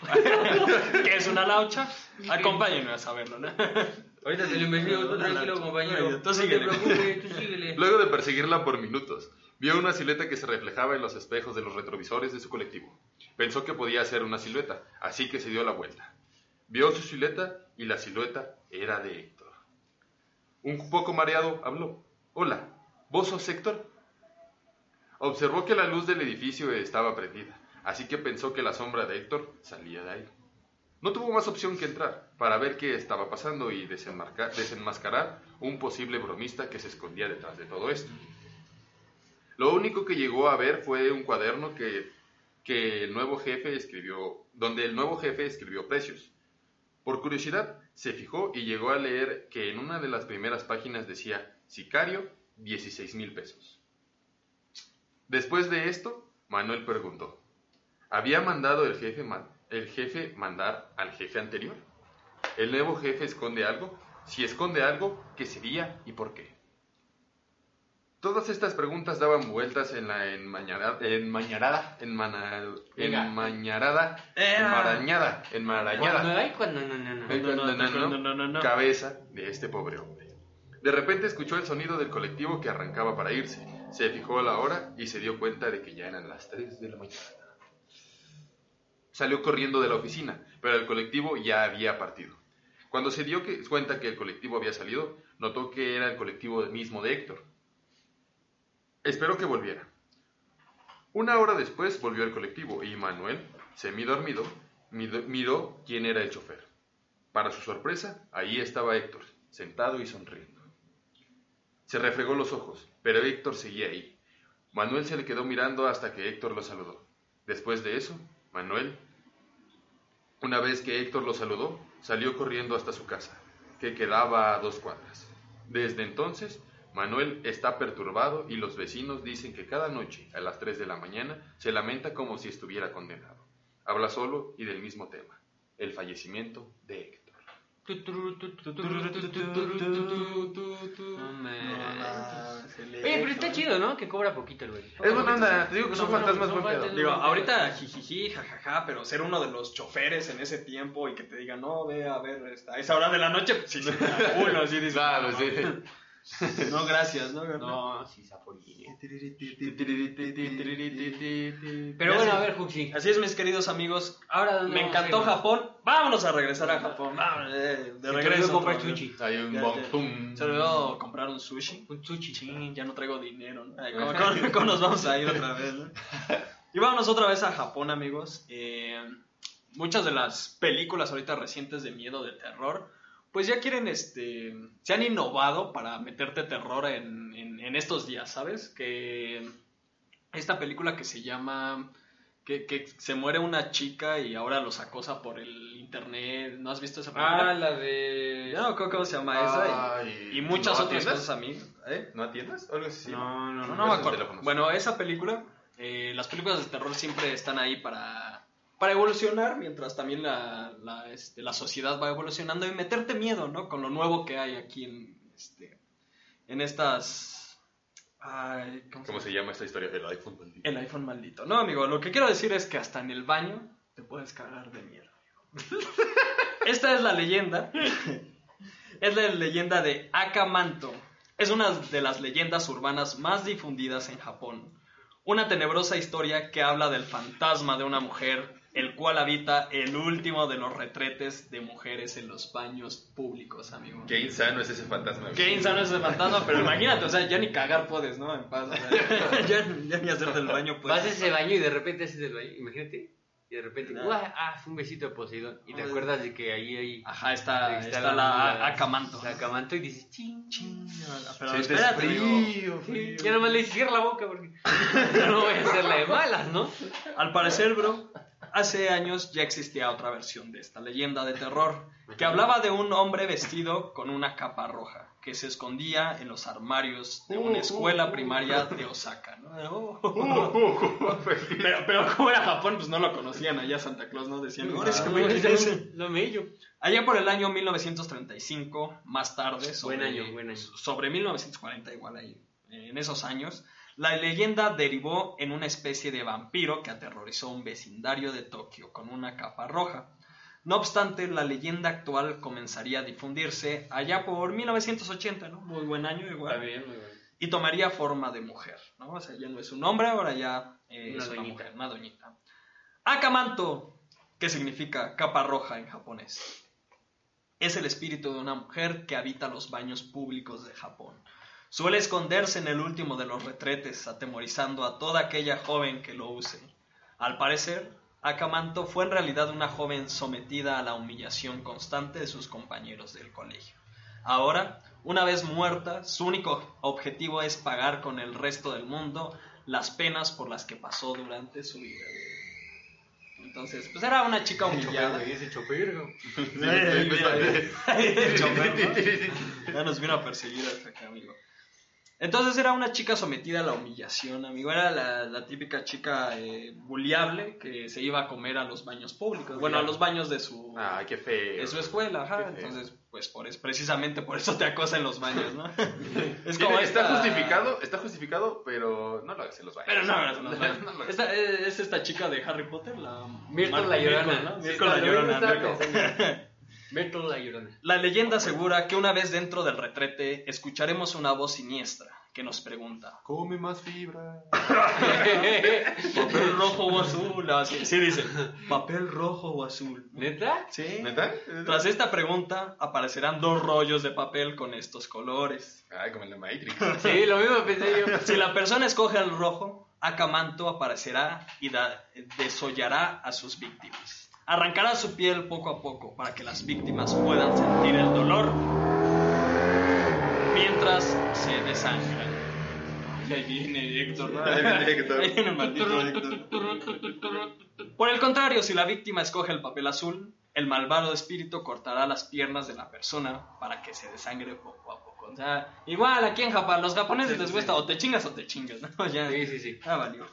¿Qué es una laucha? Acompáñenme a saberlo, ¿no? Ahorita te lo tú Una tranquilo, compañero. Tú No te síguele. preocupes, tú síguele. Luego de perseguirla por minutos, vio una silueta que se reflejaba en los espejos de los retrovisores de su colectivo. Pensó que podía ser una silueta, así que se dio la vuelta. Vio su silueta y la silueta era de Héctor. Un poco mareado habló. Hola, ¿vos sos Héctor? Observó que la luz del edificio estaba prendida, así que pensó que la sombra de Héctor salía de ahí. No tuvo más opción que entrar para ver qué estaba pasando y desenmascarar un posible bromista que se escondía detrás de todo esto. Lo único que llegó a ver fue un cuaderno que el nuevo jefe escribió, donde el nuevo jefe escribió precios. Por curiosidad, se fijó y llegó a leer que en una de las primeras páginas decía Sicario, 16 mil pesos. Después de esto, Manuel preguntó, ¿había mandado el jefe, el jefe mandar al jefe anterior? ¿El nuevo jefe esconde algo? Si esconde algo, ¿qué sería y por qué? Todas estas preguntas daban vueltas en la enmañarada, enmañarada, enmana, enmañarada, enmarañada, enmarañada. Cuando no, no, no, no, cabeza de este pobre hombre. De repente escuchó el sonido del colectivo que arrancaba para irse. Se fijó a la hora y se dio cuenta de que ya eran las 3 de la mañana. Salió corriendo de la oficina, pero el colectivo ya había partido. Cuando se dio cuenta que el colectivo había salido, notó que era el colectivo mismo de Héctor Esperó que volviera. Una hora después volvió el colectivo y Manuel, semidormido, mido- miró quién era el chofer. Para su sorpresa, ahí estaba Héctor, sentado y sonriendo. Se refregó los ojos, pero Héctor seguía ahí. Manuel se le quedó mirando hasta que Héctor lo saludó. Después de eso, Manuel, una vez que Héctor lo saludó, salió corriendo hasta su casa, que quedaba a dos cuadras. Desde entonces, Manuel está perturbado y los vecinos dicen que cada noche, a las 3 de la mañana, se lamenta como si estuviera condenado. Habla solo y del mismo tema, el fallecimiento de Héctor. Oye, pero está chido, ¿no? Que cobra poquito el güey. Es buena onda, te digo que son fantasmas buen pedo. Digo, ahorita jijiji, jajaja, pero ser uno de los choferes en ese tiempo y que te digan, no, ve a ver, esta- a esa hora de la noche, pues sí, sí, culo, dices, Claro, sí. No, gracias, ¿no? No, sí. Pero Pero bueno, a ver, Juxi. Así es, mis queridos amigos. Ahora, ¿dónde Me vamos a encantó? Japón. Vámonos a regresar a Japón. Vámonos, eh, de regreso. comprar otra vez. sushi. Hay un. Se olvidó comprar un sushi. Un sushi. Sí, ya no traigo dinero. ¿Cómo, nos vamos a ir otra vez? Y vámonos otra vez a Japón, amigos. Eh, muchas de las películas ahorita recientes de miedo, de terror, pues ya quieren, este, se han innovado para meterte terror en, en- en estos días, ¿sabes? Que esta película que se llama... Que, que se muere una chica y ahora los acosa por el internet. ¿No has visto esa película? Ah, la de. Ya no me acuerdo cómo se llama esa. Ay, Y, y muchas ¿no otras atiendas? cosas a mí. ¿eh? ¿No atiendas? Algo así. No, no, No, no. no me acuerdo. Bueno, esa película, eh, las películas de terror siempre están ahí para, para evolucionar, mientras también la, la, este, la sociedad va evolucionando y meterte miedo, ¿no? Con lo nuevo que hay aquí en, este, en estas... ay, ¿cómo se ¿Cómo llama? se llama esta historia? El iPhone maldito. El iPhone maldito. No, amigo, lo que quiero decir es que hasta en el baño te puedes cagar de miedo. amigo. Esta es la leyenda. Es la leyenda de Akamanto. Es una de las leyendas urbanas más difundidas en Japón. Una tenebrosa historia que habla del fantasma de una mujer, el cual habita el último de los retretes de mujeres en los baños públicos, amigo. Qué insano es ese fantasma. Qué insano es ese fantasma, pero imagínate, o sea, ya ni cagar puedes, ¿no? En paz, o sea, ya, ya ni hacerte el baño puedes. Vas a ese baño y de repente haces el baño. Imagínate. Y de repente, Ah. ¡guau! ah, fue un besito de Poseidón. Y te acuerdas de que ahí hay. Ajá, está, está, la, Akamanto. La Akamanto y dices, ching, ching. Pero Sientes espérate, frío, Sí, frío. ya nomás le dices, cierra la boca porque yo no voy a hacerla de malas, ¿no? Al parecer, bro, hace años ya existía otra versión de esta leyenda de terror que hablaba de un hombre vestido con una capa roja que se escondía en los armarios de una escuela primaria de Osaka. ¿no? Pero, pero como era Japón, pues no lo conocían allá Santa Claus, ¿no? Decían. Lo mello. Allá por el año 1935, más tarde, sobre, Buen año, buen año. sobre 1940 igual ahí, en esos años, la leyenda derivó en una especie de vampiro que aterrorizó un vecindario de Tokio con una capa roja. No obstante, la leyenda actual comenzaría a difundirse allá por 1980, ¿no? Muy buen año igual. Está bien, muy bien. Y tomaría forma de mujer, ¿no? O sea, ya no es un hombre, ahora ya eh, Una es una doñita. mujer, una doñita. Akamanto, que significa capa roja en japonés. Es el espíritu de una mujer que habita los baños públicos de Japón. Suele esconderse en el último de los retretes, atemorizando a toda aquella joven que lo use. Al parecer, Akamanto fue en realidad una joven sometida a la humillación constante de sus compañeros del colegio. Ahora, una vez muerta, su único objetivo es pagar con el resto del mundo las penas por las que pasó durante su vida. Entonces, pues era una chica humillada. Ese. Eh. Ya nos vino a perseguir hasta acá, amigo. Entonces era una chica sometida a la humillación, amigo. Era la, la típica chica eh, buleable que se iba a comer a los baños públicos. Bueno, a los baños de su, qué feo. de su escuela, ajá. Qué feo. Entonces, pues por es, precisamente por eso te acosa en los baños, ¿no? es Tiene- está esta- justificado, está justificado, pero no lo hagas en los baños. Pero no, no, no, No no. lo hagas. Esta, eh, es esta chica de Harry Potter, la Mar- la Llorona. Myrtle, ¿no? Sí, la Llorona. Myrtle la Llorona. La leyenda asegura que una vez dentro del retrete escucharemos una voz siniestra que nos pregunta Come más fibra. ¿Papel rojo o azul? Así, sí dice, ¿papel rojo o azul? ¿Neta? Sí. ¿Neta? Tras esta pregunta aparecerán dos rollos de papel con estos colores. Ay, como en la Matrix. Sí, lo mismo pensé yo. Si la persona escoge el rojo, Acamanto aparecerá y da- desollará a sus víctimas. Arrancará su piel poco a poco para que las víctimas puedan sentir el dolor mientras se desangran. Y ahí viene Héctor. ¿no? Ahí viene Héctor. Ahí viene el maldito Héctor. Por el contrario, si la víctima escoge el papel azul, el malvado espíritu cortará las piernas de la persona para que se desangre poco a poco. O sea, igual aquí en Japón, los japoneses les gusta o te chingas o te chingas, ¿no? Ya, Sí, sí, sí. Ah, valió.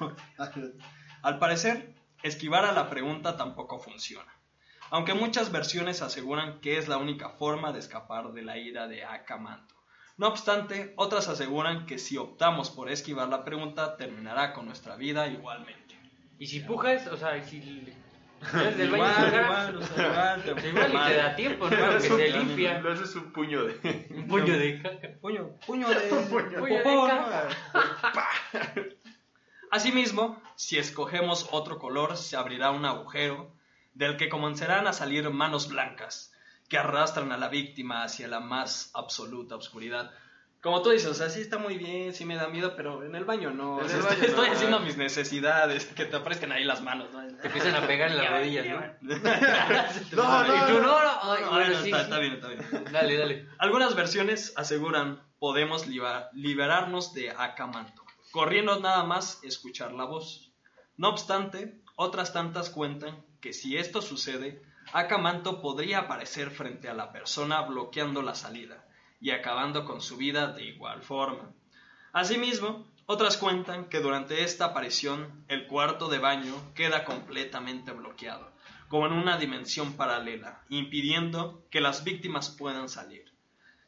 Al parecer, esquivar a la pregunta tampoco funciona. Aunque muchas versiones aseguran que es la única forma de escapar de la ira de Akamanto. No obstante, otras aseguran que si optamos por esquivar la pregunta, terminará con nuestra vida igualmente. Y si pujas, o sea, si sales del baño Igual, igual, o sea, igual, te- igual y te da tiempo, ¿no? Igual Que es un- se limpia. Lo haces un puño de. Un puño de caca. Puño, puño de, Puño de popó, caca. Asimismo, si escogemos otro color, se abrirá un agujero del que comenzarán a salir manos blancas que arrastran a la víctima hacia la más absoluta oscuridad. Como tú dices, o sea, sí está muy bien, sí me da miedo, pero en el baño no. En O sea, el estoy, baño estoy no. haciendo mis necesidades, que te aparezcan ahí las manos. ¿no? Te empiezan a pegar en las rodillas, ¿no? No, no, y tú, no, no. Ay, No, bueno, no, sí, está, sí. está bien, está bien. Dale, dale. Algunas versiones aseguran podemos liberarnos de Akamanto, corriendo nada más escuchar la voz. No obstante, otras tantas cuentan que si esto sucede, Akamanto podría aparecer frente a la persona bloqueando la salida y acabando con su vida de igual forma. Asimismo, otras cuentan que durante esta aparición el cuarto de baño queda completamente bloqueado, como en una dimensión paralela, impidiendo que las víctimas puedan salir.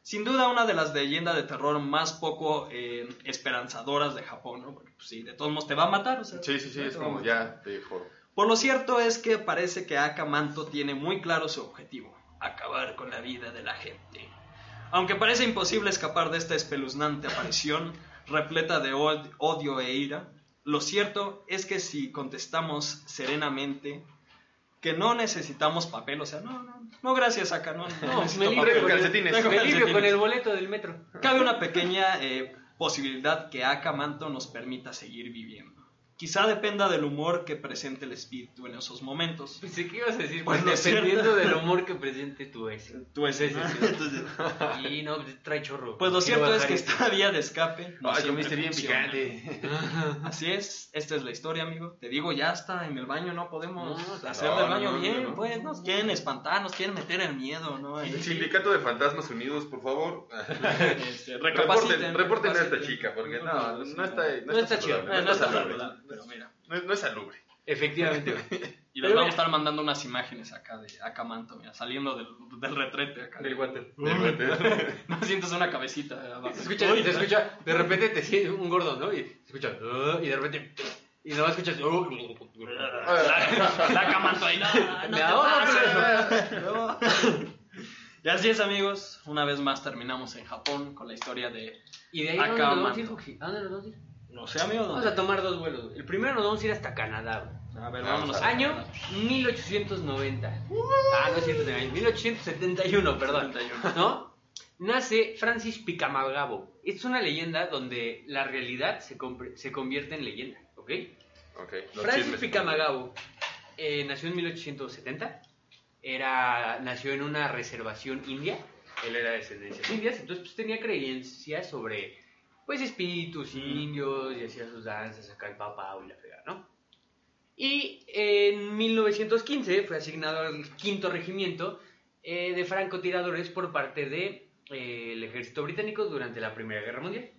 Sin duda una de las leyendas de terror más poco eh, esperanzadoras de Japón, ¿no? Porque, pues, sí, de todos modos te va a matar, o sea, Sí, sí, sí, es como ya te joro. Por lo cierto es que parece que Akamanto tiene muy claro su objetivo, acabar con la vida de la gente. Aunque parece imposible escapar de esta espeluznante aparición, repleta de od- odio e ira, lo cierto es que si contestamos serenamente que no necesitamos papel, o sea, no, no, no gracias acá, no, no, No, necesito me papel. con calcetines. Me con el boleto del metro. Cabe una pequeña eh, posibilidad que Akamanto nos permita seguir viviendo. Quizá dependa del humor que presente el espíritu en esos momentos. Pensé que ibas a decir, Pues pues, dependiendo del humor que presente tu ex. Ese, Entonces, Y no, trae chorro. Pues lo cierto es que esto. esta vía de escape no Ay, siempre comiste bien picante. Así es, esta es la historia, amigo. Te digo, ya está, en el baño no podemos No, hacer no, del baño no, bien, no. pues nos quieren espantar, nos quieren meter el miedo, ¿no? El Sindicato de Fantasmas Unidos, por favor. este, reporten recapaciten, reporten a esta chica, porque no, No, está, no, No está chido. no está saludable. Pero mira. No, es- no es salubre. Efectivamente. Y les Pero vamos a estar mandando unas imágenes acá de Acamanto, mira, saliendo del, del retrete acá. Del water. Del water. No sientes una cabecita abajo. Se escucha, Uy, se escucha, de repente te sientes un gordo, ¿no? Y se escucha, "Uh", y de repente, y nada más escuchas, "Uh". La, Acamanto ahí, no, no te ahogo, pases. No. Y así es, amigos. Una vez más terminamos en Japón con la historia de. Y de ahí, ¿a No sé, amigo. Vamos a tomar dos vuelos. güey. El primero nos vamos a ir hasta Canadá, güey. A ver, Vamos vámonos. a- Año 1890. Ah, no es cierto, de año. 1871, perdón. 71. ¿No? Nace Francis Picamagabo. Es una leyenda donde la realidad se, convierte en leyenda, ¿ok? Ok, los Francis. Picamagabo eh, nació en 1870. Era, nació en una reservación india. Él era de descendencias indias, entonces pues, tenía creencias sobre pues espíritus indios y hacía sus danzas acá el papá y la fregada, ¿no? Y en 1915 fue asignado al quinto regimiento eh, de francotiradores por parte de, eh, el ejército británico durante la Primera Guerra Mundial.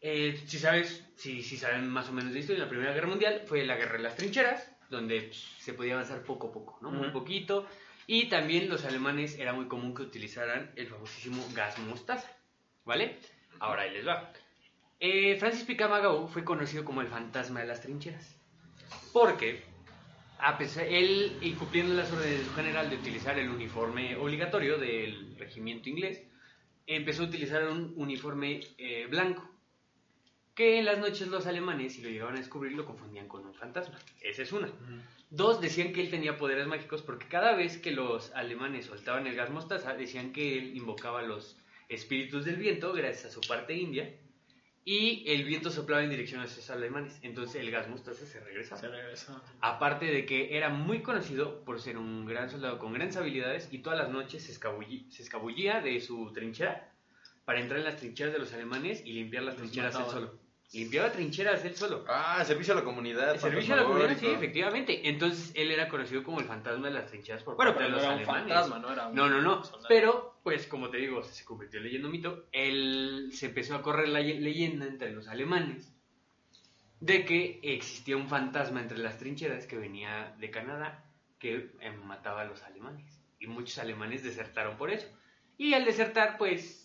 Eh, si sabes, si, si saben más o menos de en la Primera Guerra Mundial fue la guerra de las trincheras, donde pues, se podía avanzar poco a poco, ¿no? Muy Ujú. poquito. Y también los alemanes era muy común que utilizaran el famosísimo gas mostaza, ¿vale? Ahora ahí les va. Eh, Francis Picamagau fue conocido como el fantasma de las trincheras, porque a pesar, él, y cumpliendo las órdenes de su general de utilizar el uniforme obligatorio del regimiento inglés, empezó a utilizar un uniforme eh, blanco, que en las noches los alemanes, si lo llegaban a descubrir, lo confundían con un fantasma. Esa es una. Dos, decían que él tenía poderes mágicos porque cada vez que los alemanes soltaban el gas mostaza, decían que él invocaba los espíritus del viento gracias a su parte india y el viento soplaba en dirección hacia los alemanes. Entonces el gas mostaza se regresaba. Se regresó. Aparte de que era muy conocido por ser un gran soldado con grandes habilidades y todas las noches se, escabullí- se escabullía de su trinchera para entrar en las trincheras de los alemanes y limpiar las Los trincheras él solo. Limpiaba trincheras él solo. Ah, servicio a la comunidad. El servicio a la comunidad, sí, ¿no? efectivamente. Entonces él era conocido como el fantasma de las trincheras por Bueno, parte pero de no los era un alemanes. fantasma, no era un No, no, no. soldado. Pero, pues, como te digo, se convirtió en leyenda mito. Él se empezó a correr la ye- leyenda entre los alemanes de que existía un fantasma entre las trincheras que venía de Canadá que eh, mataba a los alemanes. Y muchos alemanes desertaron por eso. Y al desertar, pues,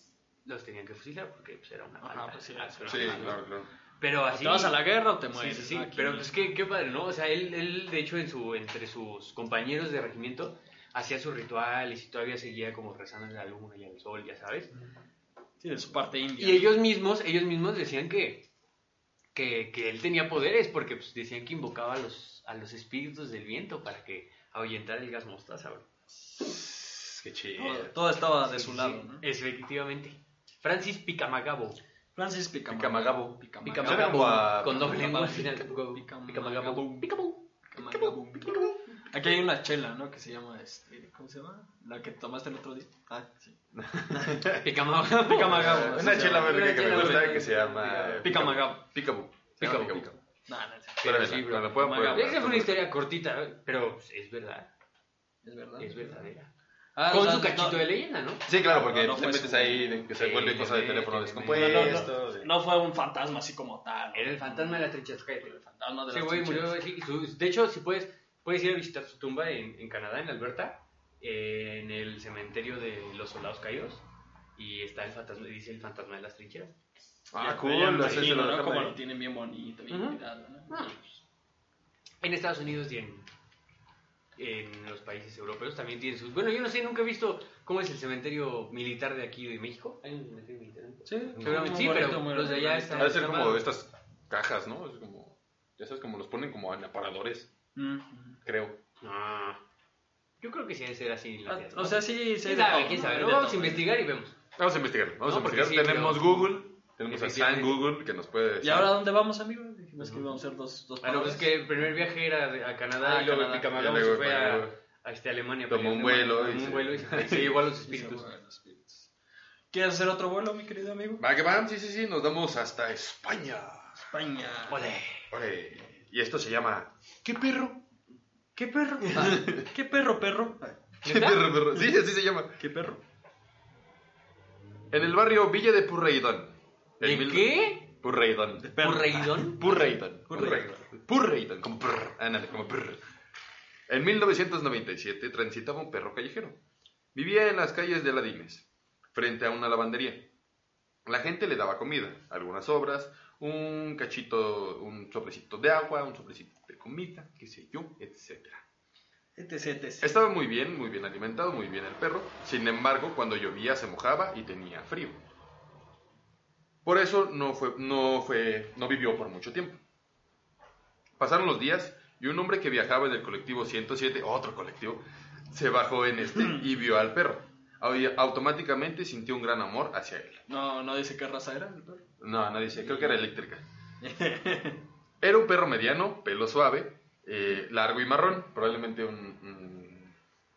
los tenían que fusilar porque pues, era una Ajá, falta. pues sí, Ah, sí, pero- Sí, claro, claro. Pero así... te vas a la guerra o te Sí, mueres. sí, sí, Aquí- pero pues qué, qué padre, ¿no? O sea, él, él, de hecho, en su, entre sus compañeros de regimiento, hacía sus rituales y todavía seguía como rezando a la luna y al sol, ya sabes. Sí, de su parte india. Y ellos mismos, ellos mismos decían que, que, que él tenía poderes, porque pues, decían que invocaba a los, a los espíritus del viento para que ahuyentara el gas mostaza, bro. Qué chido. todo, todo estaba de Sí, su sí, lado, sí, ¿no? Efectivamente. Francis Picamagabo. Francis Picamagabo. Picamagabo. Con doble lengua al Picamagabo. final. Picamagabo. Picamagabo. Picamagabo. Aquí hay una chela, ¿no? Que se llama, este, ¿cómo se llama? La que tomaste el otro día. Ah, sí. Picamagabo. Picamagabo. Una chela Una verde que me chela gusta que se llama Picamagabo. Picaboo. Picaboo. No, no. Pero sí, bro. Esa fue una historia cortita, pero pues, es verdad. Es verdad. Es verdadera. Ah, Con o sea, su cachito no- de leyenda, ¿no? Sí, claro, porque No, no te metes su- ahí de que se Sí, vuelve le cosa de teléfono descompuesto. No, no, sí. No fue un fantasma así como tal. Era el fantasma de la trinchera. El fantasma de Sí, las güey, trincheras. murió. sí, su- de hecho, si puedes, puedes ir a visitar su tumba en, en Canadá, en Alberta, eh, en el cementerio de los soldados caídos. Y está el fantasma, dice el fantasma de las trincheras. Ah, Ya, cool. imagino, lo ¿no? Como ahí. lo tienen bien bonito, bien Ujú. cuidado, ¿no? Ah. En Estados Unidos y en, en los países europeos también tienen sus... Bueno, yo no sé, nunca he visto cómo es el cementerio militar de aquí de México. ¿Hay un cementerio militar? Sí, Seguramente muy sí, bonito, pero los de allá están... Ha de ser como estas cajas, ¿no? Es como, ya sabes, como los ponen como en aparadores, Mm. creo. Ah, yo creo que sí debe ser así. la Ah, O sea, sí, sí. ¿Quién vamos a investigar y vemos. Vamos a investigar, vamos No, a investigar. sí, tenemos pero- Google, tenemos a San. Google que nos puede decir. ¿Y ahora dónde vamos, amigo? Dijimos que íbamos a hacer dos, dos Bueno, pues es que el primer viaje era de- a Canadá Ah, y luego Canadá. el Y se luego fue a, para- a este Alemania. Tomó un vuelo Alemania, y tomó un se- vuelo y se, se llevó a los espíritus. ¿Quieres hacer otro vuelo, mi querido amigo? Va que van, sí, sí, sí, nos vamos hasta España. España. Ole. Ole. Y esto se llama ¿Qué perro? ¿Qué perro? ¿Qué perro, perro? ¿Qué perro, perro? Sí, así se llama. ¿Qué perro? En el barrio Villa de Purreidón. En ¿De mil- qué? Purreidón. ¿Purreidón? Purreidón. Purreidón. Purreidón. Como prr. Ándale, como prr. En 1997 transitaba un perro callejero. Vivía en las calles de Ladines, frente a una lavandería. La gente le daba comida, algunas sobras, un cachito, un sobrecito de agua, un sobrecito de comida, qué sé yo, etcétera. etc, etc. Estaba muy bien, muy bien alimentado, muy bien el perro. Sin embargo, cuando llovía se mojaba y tenía frío. Por eso no fue, no fue, no vivió por mucho tiempo. Pasaron los días y un hombre que viajaba en el colectivo 107, otro colectivo, se bajó en este y vio al perro. Au- Automáticamente sintió un gran amor hacia él. No, no dice qué raza era el perro. No, no dice, creo que era eléctrica. Era un perro mediano, pelo suave, eh, largo y marrón, probablemente un, un,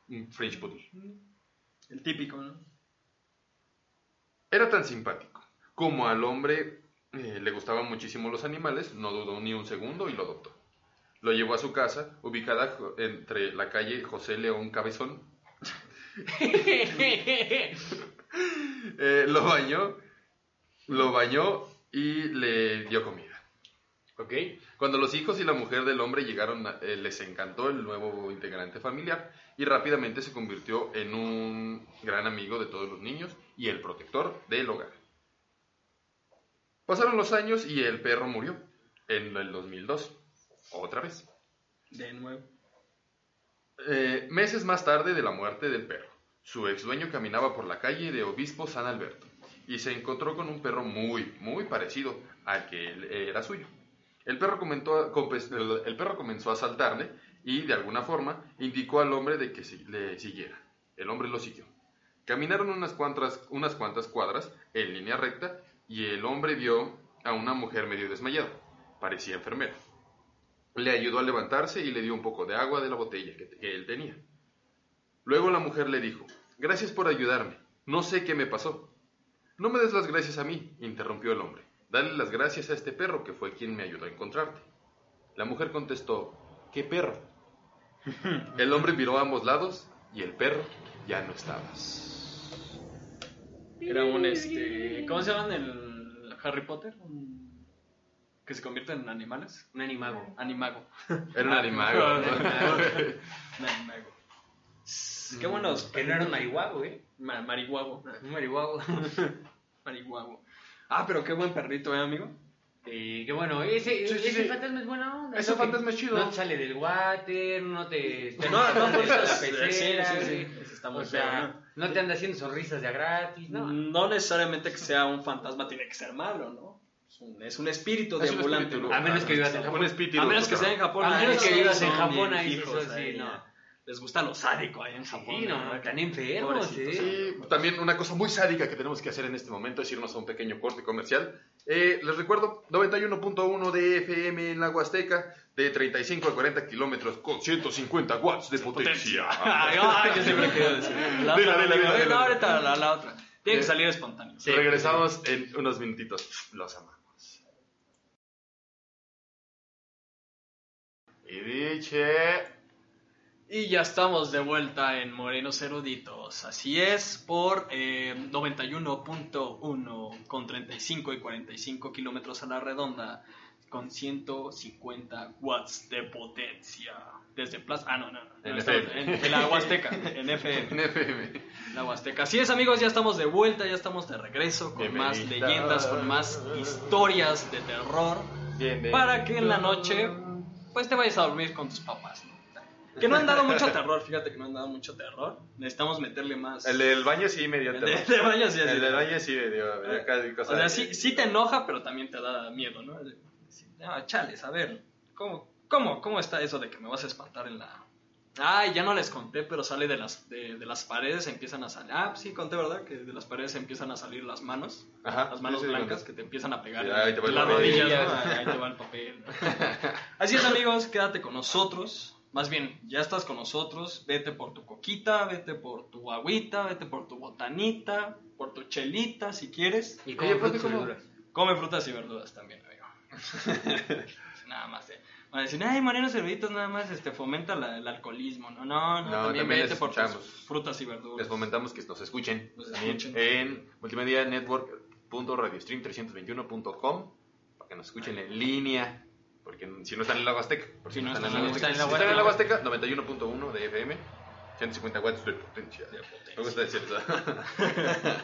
un French Poodle. El típico, ¿no? Era tan simpático. Como al hombre eh, le gustaban muchísimo los animales, no dudó ni un segundo y lo adoptó. Lo llevó a su casa, ubicada entre la calle José León Cabezón. Eh, lo bañó, lo bañó y le dio comida. Ok. Cuando los hijos y la mujer del hombre llegaron, eh, les encantó el nuevo integrante familiar y rápidamente se convirtió en un gran amigo de todos los niños y el protector del hogar. Pasaron los años y el perro murió en el 2002, otra vez. De nuevo. Eh, meses más tarde de la muerte del perro, su ex dueño caminaba por la calle de Obispo San Alberto y se encontró con un perro muy, muy parecido al que él era suyo. El perro, comentó- el- perro comenzó a saltarle y de alguna forma indicó al hombre de que le siguiera. El hombre lo siguió. Caminaron unas cuantas, unas cuantas cuadras en línea recta y el hombre vio a una mujer medio desmayada. Parecía enfermera. Le ayudó a levantarse y le dio un poco de agua de la botella que, él tenía. Luego la mujer le dijo, gracias por ayudarme, no sé qué me pasó. No me des las gracias a mí, interrumpió el hombre. Dale las gracias a este perro que fue quien me ayudó a encontrarte. La mujer contestó, ¿qué perro? El hombre miró a ambos lados y el perro ya no estaba. Era un este. ¿Cómo se llaman el Harry Potter? Que se convierten en animales. Un animago. Animago. Era un animago. ¿no? Un animago. Qué buenos. Que no era un marihuago, ¿eh? Ma- marihuago. Un marihuago. Marihuago. Ah, pero qué buen perrito, ¿eh, amigo? Y qué bueno, ese, Sí, sí, ese sí. fantasma es buena onda. Ese ¿no? Que fantasma es chido. No te sale del water, no te... No, no, por la eso es- pecera, sí, sí, sí, güey. eso está muy O sea, feo, no te anda haciendo sonrisas de a gratis, ¿no? No necesariamente que sea un fantasma tiene que ser malo, ¿no? Es un, es un espíritu Es un deambulante. espíritu, ¿no? A menos que vivas en Japón. Un espíritu. A menos que sea en Japón. A menos que vivas en Japón, ahí sí no. Les gusta lo sádico ahí en Japón. Sí, no, están enfermos. Sí, también una cosa muy sádica que tenemos que hacer en este momento es irnos a un pequeño corte comercial. Eh, les recuerdo, 91.1 de FM en la Huasteca, de 35 a 40 kilómetros con 150 watts de potencia. Ay, yo siempre quiero decir. La otra, la, la otra. Tiene que Eh, salir espontáneo. Regresamos en unos minutitos. Los amamos. Y diche... Y ya estamos de vuelta en Morenos Eruditos. Así es, por eh, 91.1 con 35 y 45 kilómetros a la redonda, con 150 watts de potencia. Desde Plaza. Ah, no, no. no, En FM. en, en la Huasteca, en FM. En FM. La Huasteca. Así es, amigos, ya estamos de vuelta, ya estamos de regreso con más Bienvenida. leyendas, con más historias de terror. Para que en la noche, pues te vayas a dormir con tus papás. ¿no? Que no han dado mucho terror, fíjate que no han dado mucho terror. Necesitamos meterle más. El del baño sí me dio El terror. de- de baño sí, así. El del baño sí me dio, me dio casi O sea, sí, sí te enoja, pero también te da miedo, ¿no? Ah, chales, a ver, ¿cómo, cómo, ¿cómo está eso de que me vas a espantar en la... Ay, ya no les conté, pero sale de las, de, de las paredes, empiezan a salir... Ah, sí, conté, ¿verdad? Que de las paredes empiezan a salir las manos. Ajá, Las manos sí, sí, blancas que te empiezan a pegar ahí te va las rodillas, ¿no? Ahí te va el papel. Así es, amigos, quédate con nosotros. Más bien, ya estás con nosotros. Vete por tu coquita, vete por tu agüita, vete por tu botanita, por tu chelita, si quieres. Y Oye, aparte, frutas y verduras. Come frutas y verduras también, amigo. nada más. eh. Van a decir, ay, Mariano Cervitos nada más este, fomenta la- el alcoholismo. No, no, no, No, también, también vete por tus frutas y verduras. Les fomentamos que nos escuchen Nos escuchen. en multimedianetwork.radiostream321.com para que nos escuchen en línea. Porque si no están en la. Por Si no están en en la. Huasteca. Si están en la Huasteca, 91.1 de FM, 150 watts de potencia. Me gusta decir eso.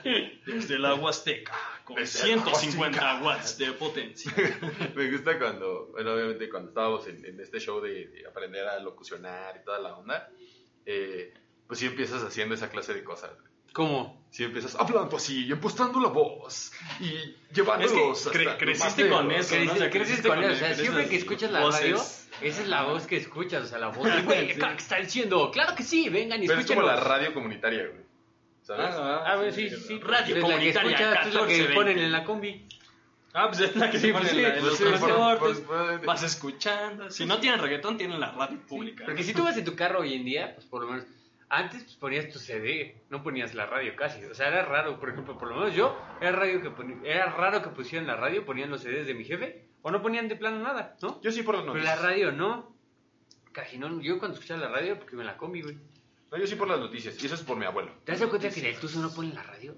Desde la Huasteca, con Desde la 150 watts de potencia. Me gusta cuando, bueno, obviamente cuando estábamos en, en este show de, de aprender a locucionar y toda la onda, eh, pues sí empiezas haciendo esa clase de cosas. ¿Cómo? Si empiezas hablando así, y impostando la voz y Es llevándolos que cre- hasta creciste con eso, ¿no? O sea, creces creciste con con él, o sea, siempre que escuchas la voces. radio, esa es la voz que escuchas, o sea, la voz. Güey, Sí. ¿qué está diciendo? Claro que sí, vengan y Pero es como la radio comunitaria, güey. ¿Sabes? Ah, bueno, sí, sí, sí. Radio Es la que comunitaria escuchas, es lo que 1420. ponen en la combi. Ah, pues es la que se Sí, pone pues en sí, la- en pues los sí, transportes. por- Vas escuchando. Si no tienen reggaetón, tienen la radio pública. Porque si tú vas en tu carro hoy en día, pues por lo menos, antes pues, ponías tu CD, no ponías la radio casi. O sea, era raro, por ejemplo, por lo menos yo, era, radio que era raro que pusieran la radio, ponían los CDs de mi jefe, o no ponían de plano nada, ¿no? Yo sí por las Pero noticias. la radio no. Casi no, yo cuando escuchaba la radio, porque me la comí, güey. No, yo sí por las noticias. Y eso es por mi abuelo. ¿Te das cuenta que en el Tuzo no ponen la radio?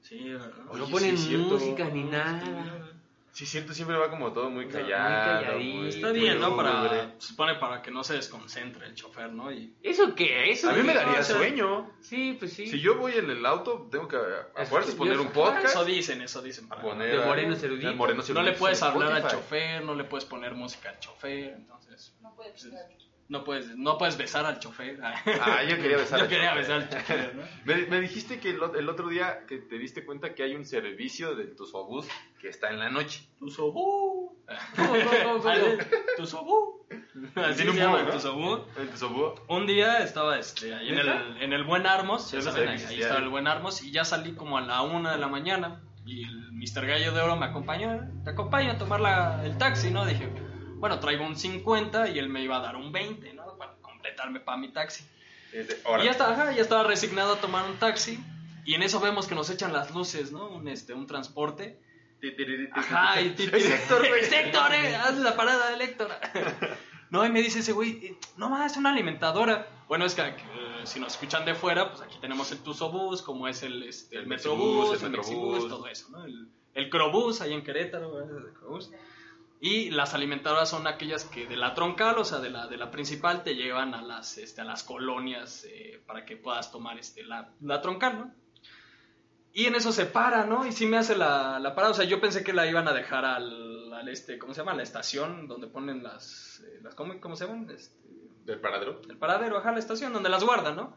Sí. O no Oye, ponen sí, música ni nada. Sí, cierto, siempre va como todo muy Muy callado. muy- Está bien, ¿no? Para, se supone para que no se desconcentre el chofer, ¿no? Y ¿Eso qué? Eso A mí me daría o sea, sueño. Sí, pues sí. Si yo voy en el auto, tengo que a fuerzas poner un podcast. eso dicen, eso dicen para poner De morenos eruditos. de morenos No le puedes hablar al chofer, no le puedes poner música al chofer, entonces No puede pues, ser. No puedes, no puedes besar al chofer. Ah, yo quería besar Yo al quería chofer. besar al chofer, ¿no? Me, me dijiste que el, el otro día que te diste cuenta que hay un servicio del Tusobús que está en la noche. Tu sobú. ¿Cómo, cómo, cómo? Tu sobú. Así se llama, búho, ¿no? tu sobú. El Tusobús. Un día estaba este, ahí en el, en el Buen Armos, ya no saben, ahí, estaba el Buen Armos, y ya salí como a la una de la mañana, y el Mr. Gallo de Oro me acompañó, te acompaño a tomar la- el taxi, ¿no? Dije, bueno, traigo un 50 y él me iba a dar un 20, ¿no? Para completarme para mi taxi. Y ya estaba, ajá, ya estaba resignado a tomar un taxi, y en eso vemos que nos echan las luces, ¿no? Un, este, un transporte. Ajá, y Héctor, güey. Héctor, haz la parada del Héctor. No, y me dice ese güey, eh, no más, es una alimentadora. Bueno, es que si nos escuchan de fuera, pues aquí tenemos el Tusobús, como es el, este, el, El Metrobús, el el Metrobús. todo eso, ¿no? El, el Crobús, ahí en Querétaro, ¿verdad? El Crobús. Y las alimentadoras son aquellas que de la troncal, o sea, de la, de la principal, te llevan a las, este, a las colonias eh, para que puedas tomar este, la, la troncal, ¿no? Y en eso se para, ¿no? Y sí me hace la, la parada. O sea, yo pensé que la iban a dejar al, al este, ¿cómo se llama? La estación donde ponen las, eh, las ¿cómo, cómo se llaman? Este, ¿Del paradero? el paradero, ajá, la estación donde las guardan, ¿no?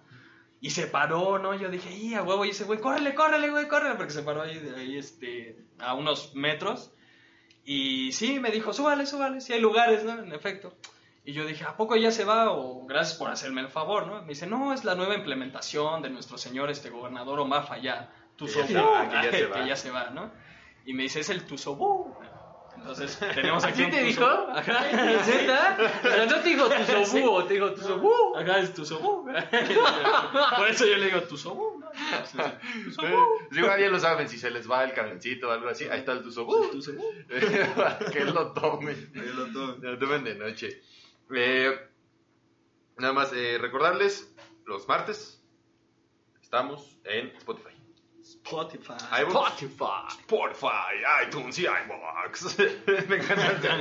Y se paró, ¿no? Yo dije, ¡y a huevo! Y ese güey, córrele, córrele, güey, córrele, porque se paró ahí, ahí, este, a unos metros. Y sí, me dijo, súbale, súbale, sí hay lugares, ¿no? En efecto. Y yo dije, ¿a poco ya se va? O gracias por hacerme el favor, ¿no? Me dice, no, es la nueva implementación de nuestro señor, este gobernador. Que ya va, que ya se va. que ya se va, ¿no? Y me dice, es el Tusobú. Entonces, tenemos aquí ¿Así un te dijo? Ajá. ¿Neta? Pero no te dijo tu sobú, te dijo tu sobú. Acá es tu sobú. Por eso yo le digo tu sobú. Si igual ya lo saben, si se les va el camioncito o algo así, ahí está el. Tu sobú. Para que lo tomen. Lo tomen de noche. Eh, nada más eh, recordarles, los martes estamos en Spotify. Spotify. Spotify. Spotify, iTunes y iVoox. Me encanta.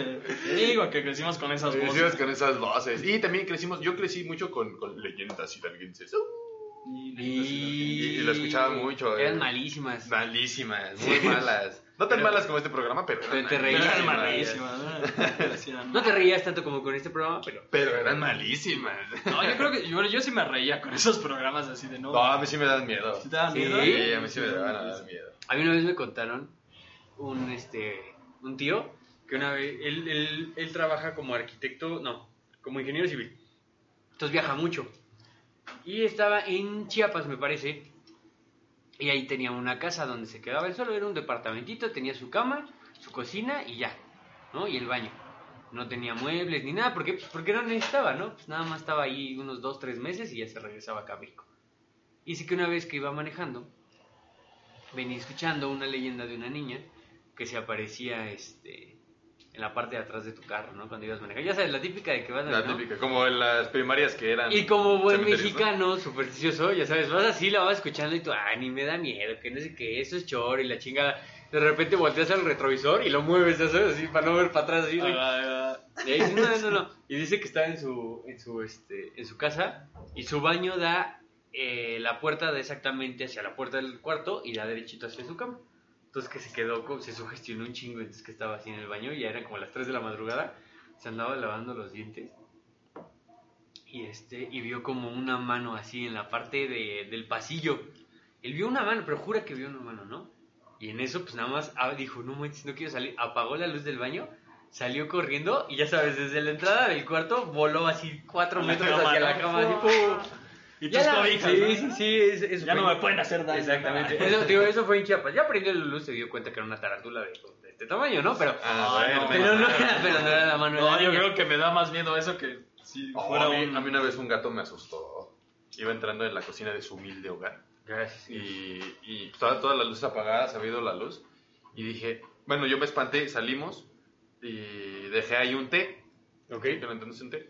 Digo que crecimos con esas Crecimos voces. con esas voces. Y también crecimos, yo crecí mucho con, con leyendas hidalguenses. Y- Y, y lo escuchaba mucho. eh. Eran malísimas. Malísimas, muy malas. No tan malas como este programa, pero, Pero eran te Pero reías. eran malísimas. malísimas, ¿no? Te reías tanto como con este programa, pero. Pero eran malísimas. No, yo creo que yo, yo sí me reía con esos programas así de no. No, a mí sí me dan miedo. ¿Sí te daban Sí. miedo? Sí, a mí sí me dar miedo. A mí una vez me contaron un este un tío que una vez él, él, él trabaja como arquitecto, no, como ingeniero civil. Entonces viaja mucho. Y estaba en Chiapas, me parece. Y ahí tenía una casa donde se quedaba él solo, era un departamentito, tenía su cama, su cocina y ya, ¿no? Y el baño. No tenía muebles ni nada, porque pues, porque no necesitaba, ¿no? Pues nada más estaba ahí unos dos, tres meses y ya se regresaba a México. Y sí que una vez que iba manejando, venía escuchando una leyenda de una niña que se aparecía este en la parte de atrás de tu carro, ¿no? Cuando ibas manejando. Ya sabes, la típica de que vas La ¿no? típica, como en las primarias que eran. Y como buen mexicano supersticioso, ya sabes, vas así, la vas escuchando y tú, ay, ni me da miedo, que no sé qué, eso es choro y la chingada. De repente volteas al retrovisor y lo mueves, ya sabes, así, para no ver para atrás, así. güey. Ah, Y ahí dice, no, no, no. Y dice que está en su, en su, este, en su casa y su baño da, eh, la puerta da exactamente hacia la puerta del cuarto y da derechito hacia su cama. Entonces que se quedó, se sugestionó un chingo, entonces que estaba así en el baño y ya eran como las 3 de la madrugada, se andaba lavando los dientes y este, y vio como una mano así en la parte de, del pasillo. Él vio una mano, pero jura que vio una mano, ¿no? Y en eso, pues nada más ah, dijo, no manches, no quiero salir. Apagó la luz del baño, salió corriendo y ya sabes, desde la entrada del cuarto voló así cuatro A la metros cama, hacia la cama. así, ¡pum! Y Ya tus la- cobijas, sí, ¿no? sí, sí, es- eso Ya fue- no me pueden hacer daño. Exactamente. Eso, digo, eso fue en Chiapas. Ya prendió la luz, se dio cuenta que era una tarántula de, de este tamaño, ¿no? Pero, Ah, bueno, pero, no, era, pero no era la mano de No, la yo niña. creo que me da más miedo eso que si Oh, fuera a, mí, un... a mí una vez un gato me asustó. Iba entrando en la cocina de su humilde hogar. Gracias. Y, y estaba todas las luces apagadas, ha habido la luz. Y dije, bueno, yo me espanté, salimos y dejé ahí un té. Ok. Que no entiendes un té.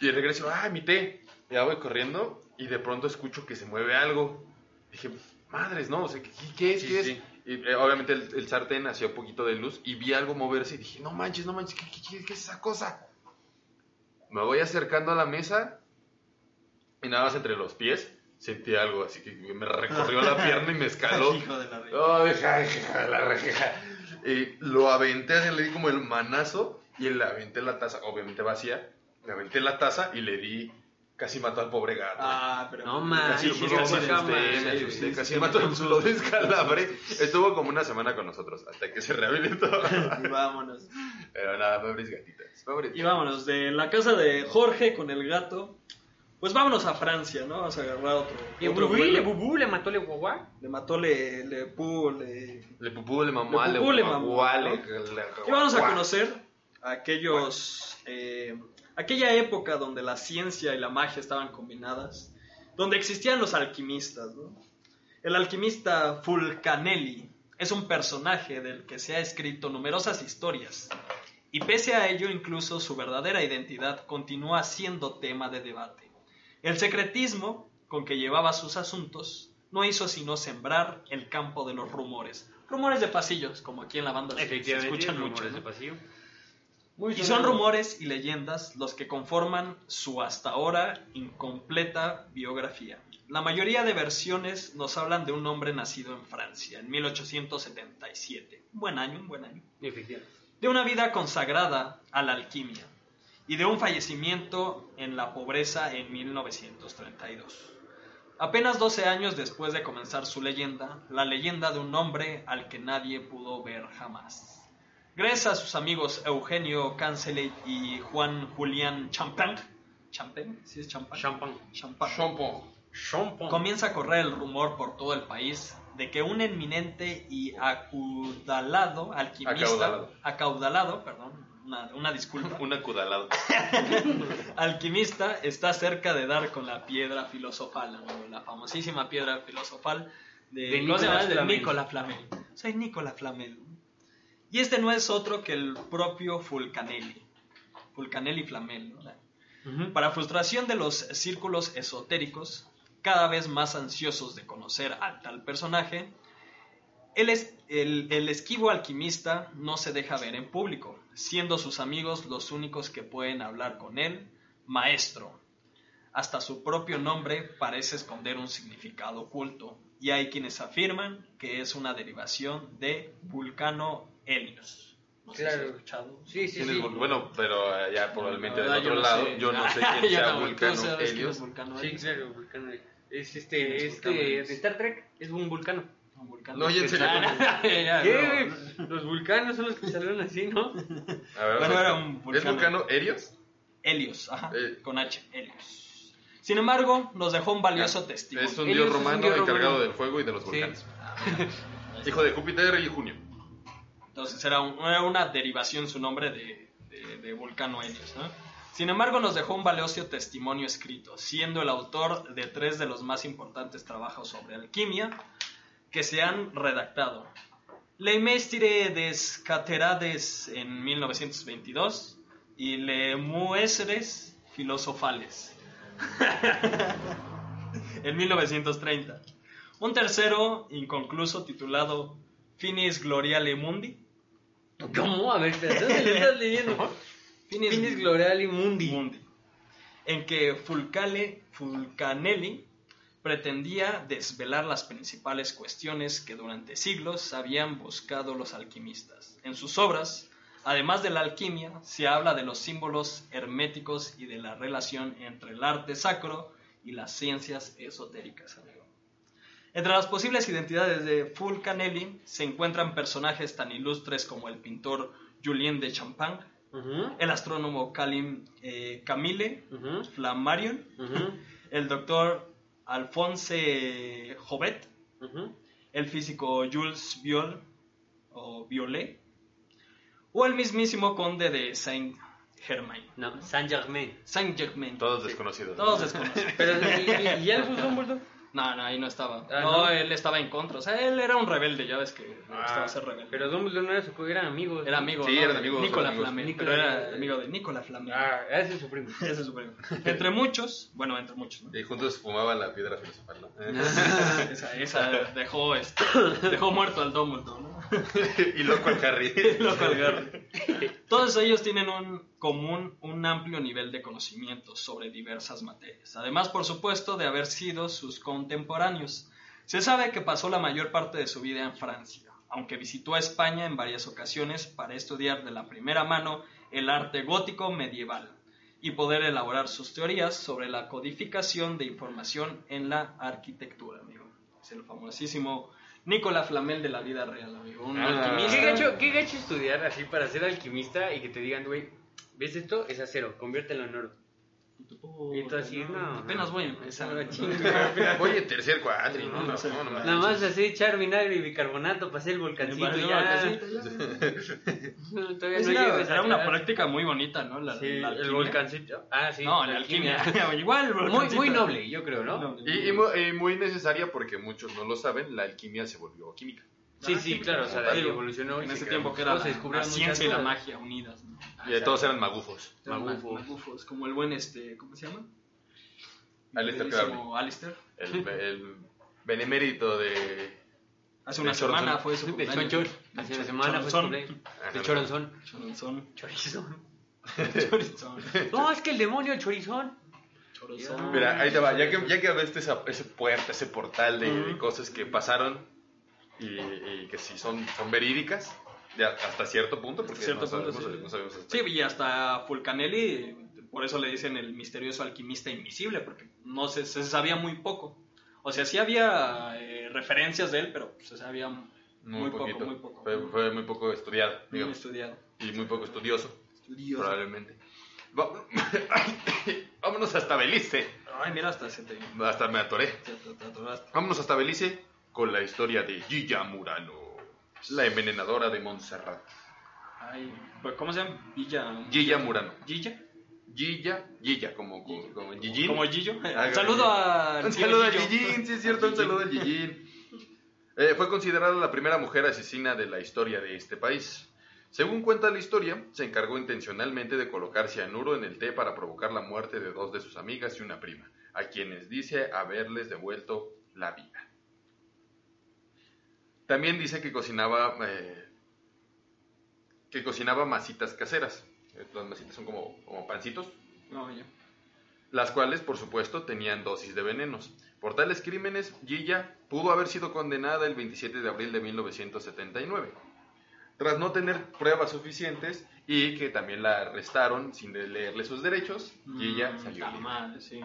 Y regreso, ¡ah, mi té! Ya voy corriendo y de pronto escucho que se mueve algo. Dije, madres, ¿no? O sea, ¿qué, qué es? Sí, ¿Qué es? Y eh, obviamente el, el sartén hacía un poquito de luz y vi algo moverse y dije, no manches, no manches, ¿qué, qué- qué- es esa cosa? Me voy acercando a la mesa y nada más entre los pies sentí algo así que me recorrió la pierna y me escaló. Hijo de la re- Oh, hija, hija de la reja. Y lo aventé, así, le di como el manazo y le aventé la taza, obviamente vacía. Le aventé la taza y le di, casi mató al pobre gato. Ah, pero... No manches, Casi, casi sí, sí, sí, casi mató escalabre. Estuvo como una semana con nosotros hasta que se rehabilitó. Y vámonos. Pero nada, pobres gatitas. Pobres Y vámonos, de la casa de Jorge con el gato, pues vámonos a Francia, ¿no? Vamos a agarrar otro, Y otro bubú, le bubú, le mató le guagua. Le mató, le, le pu, le... Le pupú, le mamó, Le le pupú, le le- ¿no? le- Y vamos a conocer a aquellos, eh, aquella época donde la ciencia y la magia estaban combinadas, donde existían los alquimistas, ¿no? El alquimista Fulcanelli es un personaje del que se ha escrito numerosas historias, y pese a ello incluso su verdadera identidad continúa siendo tema de debate. El secretismo con que llevaba sus asuntos no hizo sino sembrar el campo de los rumores. Rumores de pasillos, como aquí en la banda se- escuchan mucho. rumores ¿no? de pasillo. Y son rumores y leyendas los que conforman su hasta ahora incompleta biografía. La mayoría de versiones nos hablan de un hombre nacido en Francia en 1877. Un buen año, un buen año. De una vida consagrada a la alquimia y de un fallecimiento en la pobreza en 1932. Apenas 12 años después de comenzar su leyenda, la leyenda de un hombre al que nadie pudo ver jamás. Gracias a sus amigos Eugenio Cancelet y Juan Julián Champagne, Champagne, ¿sí es Champagne? Champagne. Champán. Comienza a correr el rumor por todo el país de que un eminente y acaudalado alquimista, Acaudalado. acaudalado, perdón, una, una disculpa, Un acudalado. alquimista está cerca de dar con la piedra filosofal, la famosísima piedra filosofal de, De. Nicolás Flamel. Nicola Flamel. Soy Nicola Flamel. Y este no es otro que el propio Fulcanelli. Fulcanelli Flamel. ¿no? Para frustración de los círculos esotéricos, cada vez más ansiosos de conocer al tal personaje, el, es- el- el esquivo alquimista no se deja ver en público, siendo sus amigos los únicos que pueden hablar con él, maestro. Hasta su propio nombre parece esconder un significado oculto, y hay quienes afirman que es una derivación de Vulcano Helios. No sé si Claro. has escuchado. Sí, sí, ¿Quién es sí. Bueno, pero eh, ya probablemente del otro yo no lado, sé. yo no sé Yo quién sea Vulcano Helios. Vulcano Sí, claro, vulcano. Es ¿Quién este, es este, Vulcano de Star Trek, es un vulcano. Un vulcano. No, oye, en serio. ¿Qué? Los vulcanos son los que salieron así, ¿no? A ver, Bueno, era un ¿Es vulcano. Vulcano Helios? Helios, ajá, Eh. con H, Helios. Sin embargo, nos dejó un valioso testimonio. Es un Helios dios un romano dios encargado romano. del fuego y de los Sí. volcanes. Hijo de Júpiter y Junio. Entonces era, un- era una derivación su nombre de, Vulcano Helios. Sin embargo, nos dejó un valioso testimonio escrito, siendo el autor de tres de los más importantes trabajos sobre alquimia que se han redactado. Le Mestire des Caterades en 1922 y Le Muestres Filosofales en 1930. Un tercero inconcluso titulado Finis Gloriale Mundi. ¿Cómo? A ver, ¿dónde lo estás leyendo? Finis, Finis Gloriali Mundi. Mundi. En que Fulcale, Fulcanelli pretendía desvelar las principales cuestiones que durante siglos habían buscado los alquimistas. En sus obras, además de la alquimia, se habla de los símbolos herméticos y de la relación entre el arte sacro y las ciencias esotéricas. amigo. Entre las posibles identidades de Fulcanelli se encuentran personajes tan ilustres como el pintor Julien de Champagne, el astrónomo Calim, eh, Camille Flammarion, el doctor Alphonse Jovet, el físico Jules Viol o Violet, o el mismísimo conde de Saint Germain. No, Saint Germain. Saint Germain. Todos desconocidos. Todos desconocidos. Pero, ¿y, y? No, no, ahí no estaba. Ah, no, ¿no? él estaba en contra. O sea, él era un rebelde, ya ves que le gustaba Ah, ser rebelde. Pero Dumbledore no era su eran amigos. Era amigo. Sí, ¿no? eran amigos, Nicola. Flamel. Pero era amigo de Nicola Flamel. Ah, ese es su primo. Ese es su primo. Entre muchos, bueno, entre muchos, ¿no? Y juntos fumaban la piedra filosofal, ¿no? Esa, esa dejó, este, dejó muerto al Dumbledore, ¿no? y loco al Harry. Loco al Garry. Todos ellos tienen un común, un amplio nivel de conocimiento sobre diversas materias. Además, por supuesto, de haber sido sus contemporáneos. Se sabe que pasó la mayor parte de su vida en Francia, aunque visitó a España en varias ocasiones para estudiar de la primera mano el arte gótico medieval y poder elaborar sus teorías sobre la codificación de información en la arquitectura, amigo. Es el famosísimo Nicola Flamel de la vida real, amigo. Un Ah. alquimista. ¿Qué gacho, qué gacho estudiar así para ser alquimista y que te digan, güey, ¿ves esto? Es acero, conviértelo en oro. Y tú así, no. Apenas voy a empezar. Oye, tercer cuatri, ¿no? No, no, no, Nada más así echar vinagre y bicarbonato para hacer el volcancito ya. volcancito, No, todavía no llegas era una práctica muy bonita, ¿no? La, Sí, la el alquimia. volcancito. Ah, sí. No, la alquimia. Igual, el Muy, muy noble, yo creo, ¿no? Y muy necesaria porque muchos no lo saben, la alquimia se volvió química. Sí, sí, sí, claro, o sea, como ahí evolucionó. y en se ese tiempo que era la, la ciencia y la magia unidas. ¿no? Y de todos eran magufos. Magufos. Magufos, como el buen, este, ¿cómo se llama? Alistair Queridísimo Alistair. El, el benemérito de... Hace una De semana fue su De cumpleaños. chonchón. Hace una semana fue su cumpleaños. De choronzón. Choronzón. Chorizón. Chorizón. No, es que el demonio chorizón. Chorizón. Mira, ahí te va, ya que, ya que abriste esa, ese puerta, ese portal de, de cosas que pasaron y, y que sí son, son verídicas, de a- hasta cierto punto, porque Cierto no, punto, sabemos, sí. no sabemos hasta- Sí, y hasta Fulcanelli, por eso le dicen el misterioso alquimista invisible, porque no se, se sabía muy poco. O sea, sí había eh, referencias de él, pero se sabía muy, muy, poco, muy poco. Fue, fue muy poco estudiado, Muy digamos, estudiado. y muy poco estudioso, Estudioso. probablemente. Vámonos hasta Belice. Ay, mira, hasta se te... Hasta me atoré. te- te- te atoraste. Vámonos hasta Belice con la historia de Gilla Murano, la envenenadora de Montserrat. Ay, pues, ¿cómo se llama? Gilla Murano. ¿Gilla? Gilla, Gilla, como, como, como en Gillín. ¿Como Gillo? Un saludo a... Un saludo al Gillín, sí es cierto, un saludo al Gillín. Eh, fue considerada la primera mujer asesina de la historia de este país. Según cuenta la historia, se encargó intencionalmente de colocar cianuro en el té para provocar la muerte de dos de sus amigas y una prima, a quienes dice haberles devuelto la vida. También dice que cocinaba, eh, que cocinaba masitas caseras. Eh, Las masitas son como, como pancitos, No, ya. las cuales, por supuesto, tenían dosis de venenos. Por tales crímenes, Gilla pudo haber sido condenada el 27 de abril de 1979, tras no tener pruebas suficientes y que también la arrestaron sin leerle sus derechos. Gilla Mm, salió ta libre. sí.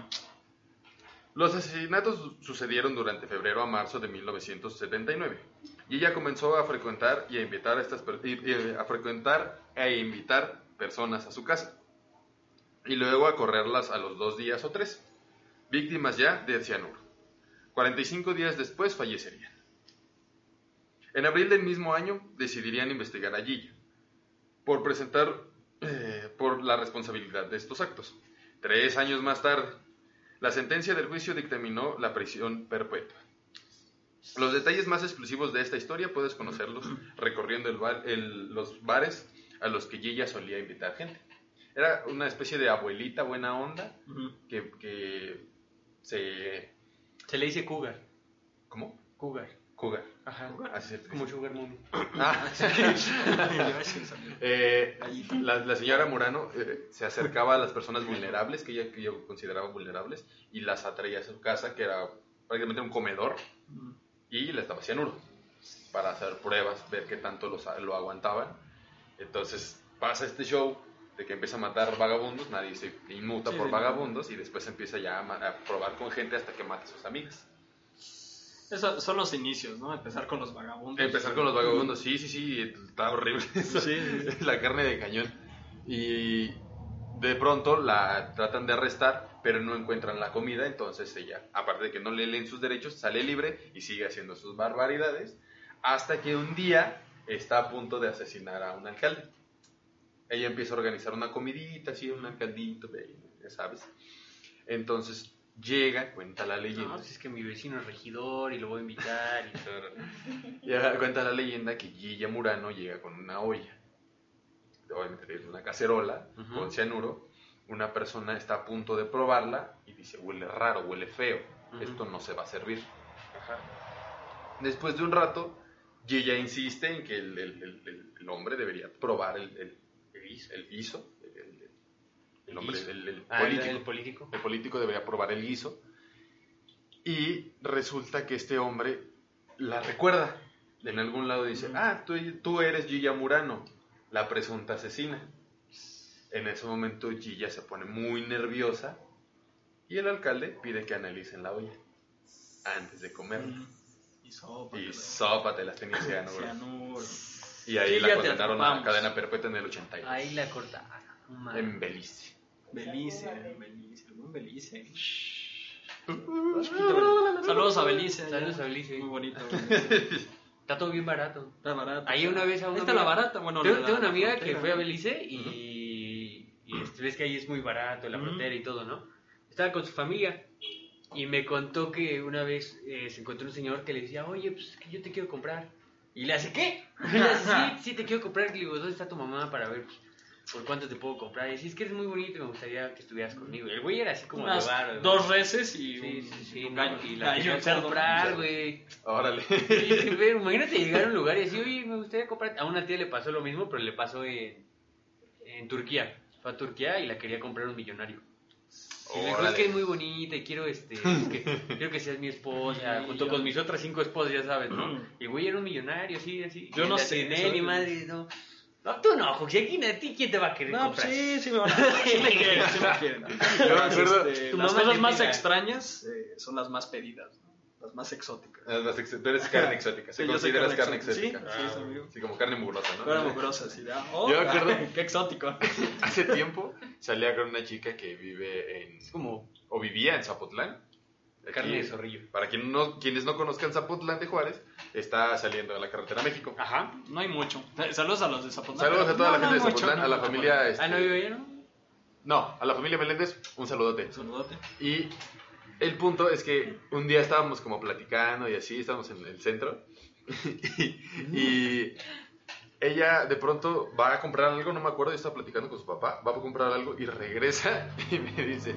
Los asesinatos su- sucedieron durante febrero a marzo de 1979. Y ella comenzó a frecuentar y a invitar a estas y a frecuentar e invitar personas a su casa. Y luego a correrlas a los dos días o tres, víctimas ya de cianuro. 45 días después fallecerían. En abril del mismo año decidirían investigar a Gilla por presentar eh, por la responsabilidad de estos actos. Tres años más tarde, la sentencia del juicio dictaminó la prisión perpetua. Los detalles más exclusivos de esta historia puedes conocerlos recorriendo el bar- el- los bares a los que Gilla solía invitar gente. Era una especie de abuelita buena onda que, que se... Se le dice cougar. ¿Cómo? Cougar. Cougar. Ajá. Así se Como sugar mommy. Ah, Eh, la, la señora Murano eh, se acercaba a las personas vulnerables, que ella, que ella consideraba vulnerables, y las atraía a su casa, que era prácticamente un comedor, y les daba cianuro para hacer pruebas, ver qué tanto los, lo aguantaban. Entonces pasa este show de que empieza a matar vagabundos, nadie se inmuta Sí, por sí. vagabundos, y después empieza ya a probar con gente hasta que mata a sus amigas. Esos son los inicios, ¿no? Empezar con los vagabundos. Empezar con los vagabundos, sí, sí, sí, está horrible eso. Sí, sí, la carne de cañón. Y de pronto la tratan de arrestar, pero no encuentran la comida, entonces ella, aparte de que no le leen sus derechos, sale libre y sigue haciendo sus barbaridades, hasta que un día está a punto de asesinar a un alcalde. Ella empieza a organizar una comidita, así, un alcaldito, ya sabes. Entonces llega, cuenta la No, leyenda. pues es que mi vecino es regidor y lo voy a invitar y todo. Ya cuenta la leyenda que Gilla Murano llega con una olla, obviamente es una cacerola Ujú. con cianuro. Una persona está a punto de probarla y dice, huele raro, huele feo, esto no se va a servir. Ajá. Después de un rato, Gilla insiste en que el, el- el- hombre debería probar el, el, el guiso, el, hombre, guiso. el, el Ah, político. el político. El político debería probar el guiso. Y resulta que este hombre la recuerda. En algún lado dice, ah, tú, tú eres Gilla Murano, la presunta asesina. En ese momento Gilla se pone muy nerviosa y el alcalde pide que analicen la olla antes de comerla. Y sopa. Y sopa las tenía cianuro. Y ahí Sí, la condenaron a cadena perpetua en el 82. Ahí la corta. No mames. En Belice. Belice, Belice, el buen Belice. Saludos a Belice. Saludos a Belice. Muy bonito. Está todo bien barato. Está barato. Ahí una vez a Ahí una está la barata. Bueno, tengo, la- tengo una amiga que fue a Belice y, y este, ves que ahí es muy barato, la frontera y todo, ¿no? Estaba con su familia y me contó que una vez eh, se encontró un señor que le decía, oye, pues es que yo te quiero comprar. Y le hace, ¿qué? Y le hace, sí, sí, te quiero comprar. Y le digo, ¿dónde está tu mamá para ver pues, por cuánto te puedo comprar? Y dice, es que eres muy bonito y me gustaría que estuvieras conmigo. El güey era así como Unas de varo. dos reses y Sí, un, sí, sí, un no, gallo. y la gallo, comprar, güey. Órale. Sí, pero imagínate llegar a un lugar y decir, oye, me gustaría comprar. A una tía le pasó lo mismo, pero le pasó en, en Turquía. Fue a Turquía y la quería comprar un millonario. Y me dijo, es que es muy bonita y quiero, este, que, quiero que seas mi esposa, Sí, junto yo- con mis otras cinco esposas, ya sabes, ¿no? Y güey era un millonario, sí, así. Yo Y no sé, ¿sabes? mi madre, no. No, tú no, Juxi, aquí a ti, ¿quién te va a querer No, comprar? sí, sí me van a... Sí me quieren, sí me quieren. Yo me acuerdo- Este, Tu las cosas más tira. extrañas eh, son las más pedidas, ¿no? las más exóticas. Ah, las ex- Tú eres carne exótica. Se Sí, consideras carne carne exótica. Sí, sí, sí, amigo. Sí, como carne mugrosa, ¿no? Era mugrosa, ah, oh, Yo me acuerdo- qué exótico. Hace tiempo salía con una chica que vive en. Es como o vivía en Zapotlán. Carne de zorrillo. Para quien no, quienes no conozcan Zapotlán de Juárez, está saliendo de la carretera a México. Ajá. No hay mucho. Saludos a los de Zapotlán. Saludos a toda la gente no de Zapotlán, a la no, familia. este, Ah, ¿no no? no, a la familia Meléndez, un saludote. Un saludote. Y el punto es que un día estábamos como platicando y así, estábamos en el centro. y, y ella de pronto va a comprar algo, no me acuerdo, yo estaba platicando con su papá, va a comprar algo y regresa y me dice,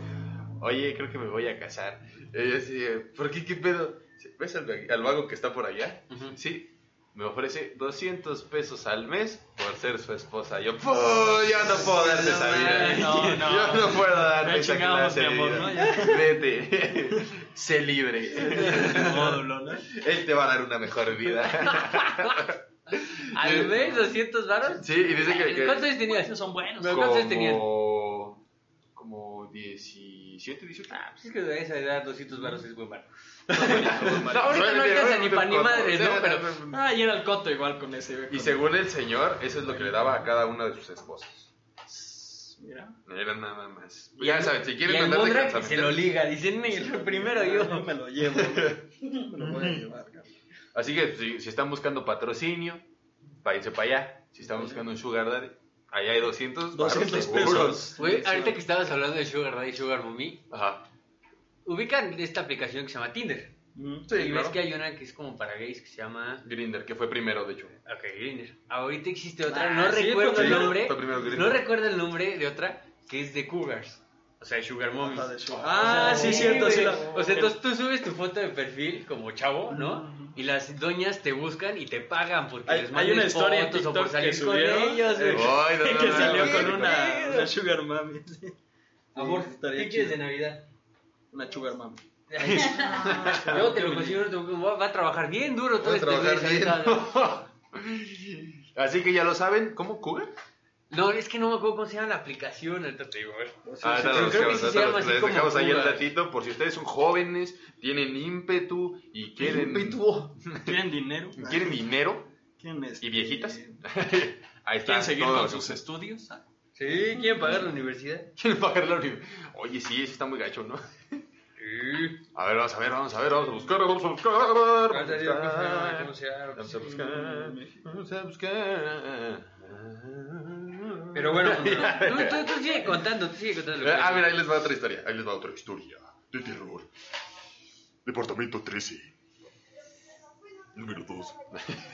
oye, creo que me voy a casar. Y así, ¿por qué? ¿Qué pedo? ¿Ves al, al vago que está por allá? Ujú. Sí. Me ofrece 200 pesos al mes por ser su esposa. Yo, ¡pu! Yo no puedo darte esa vida. No, no. Yo no puedo darte esa chingamos, clase de mi amor, vida. ¿no? Vete. sé libre. Módulo, ¿no? Él te va a dar una mejor vida. ¿Al mes 200 varos? Sí, y dice que... ¿Cuántos años tenías? Son buenos. ¿cuántos años tenían? Como... Como 17, 18. Ah, pues es que de esa edad 200 varos es buen varo. No, ahorita no alcanza ni pa' ni madres, ¿no? Pero- Ah, y era el coto igual con ese. Y según el señor, eso es lo que le daba a cada una de sus esposas. Mira. Era nada más. Y Ya el- saben, si quieren el mandar de se lo liga. Dicen, "No, primero Yo yo. me lo llevo. Me lo voy a llevar, cabrón. Así que si, si están buscando patrocinio, váyanse para allá. Si están buscando un sugar daddy, allá hay 200. 200 varos pesos. Güey, ahorita que estabas hablando de Sugar Daddy y Sugar Mommy, Ajá. ubican esta aplicación que se llama Tinder. Mm. Sí, y claro. ves que hay una que es como para gays que se llama... Grinder, que fue primero, de hecho. Ok, Grindr. Ahorita existe otra, Ah, no sí, recuerdo fue el primero. nombre. Fue primero Grindr. No recuerdo el nombre de otra que es de Cougars. O sea, Sugar. O Ah, sea, sí, cierto, sí. la- O sea, entonces tú subes tu foto de perfil como chavo, ¿no? Y las doñas te buscan y te pagan porque Hay- les hay mandes una historia en fotos o por TikTok salir que con subieron, ellos, güey. eh, Ay, no, no, que no, salió no, con una, una sugar mami. sí. Amor, Estaría ¿qué quieres de. Navidad? Una sugar mami. Yo te lo consigo, va a trabajar bien duro todo este mes. Así que ya lo saben. ¿Cómo? ¿Cougar? No, es que no me acuerdo cómo se llama la aplicación, ahorita te digo, a ver. Ah, sí, creo que buscamos, sí se ahorita llama lo- así les como dejamos ahí el ratito por si ustedes son jóvenes, tienen ímpetu y quieren, ¿Quieren dinero? quieren dinero ¿Quieren este, y viejitas. Ahí está. ¿Quieren seguir todo con sus estudios? Ah, Sí, ¿quieren pagar la universidad? ¿Quieren pagar la uni- Oye, sí, eso está muy gacho, ¿no? Sí. A ver, vamos a ver, vamos a ver, vamos a buscar, vamos a buscar. Vamos a llama, cómo buscar. Vamos a buscar. Pero bueno, tú, tú, tú sigue contando, tú sigue contando. Ah, mira, ahí les va otra historia. Ahí les va otra historia. de terror. Departamento 13. Número 2.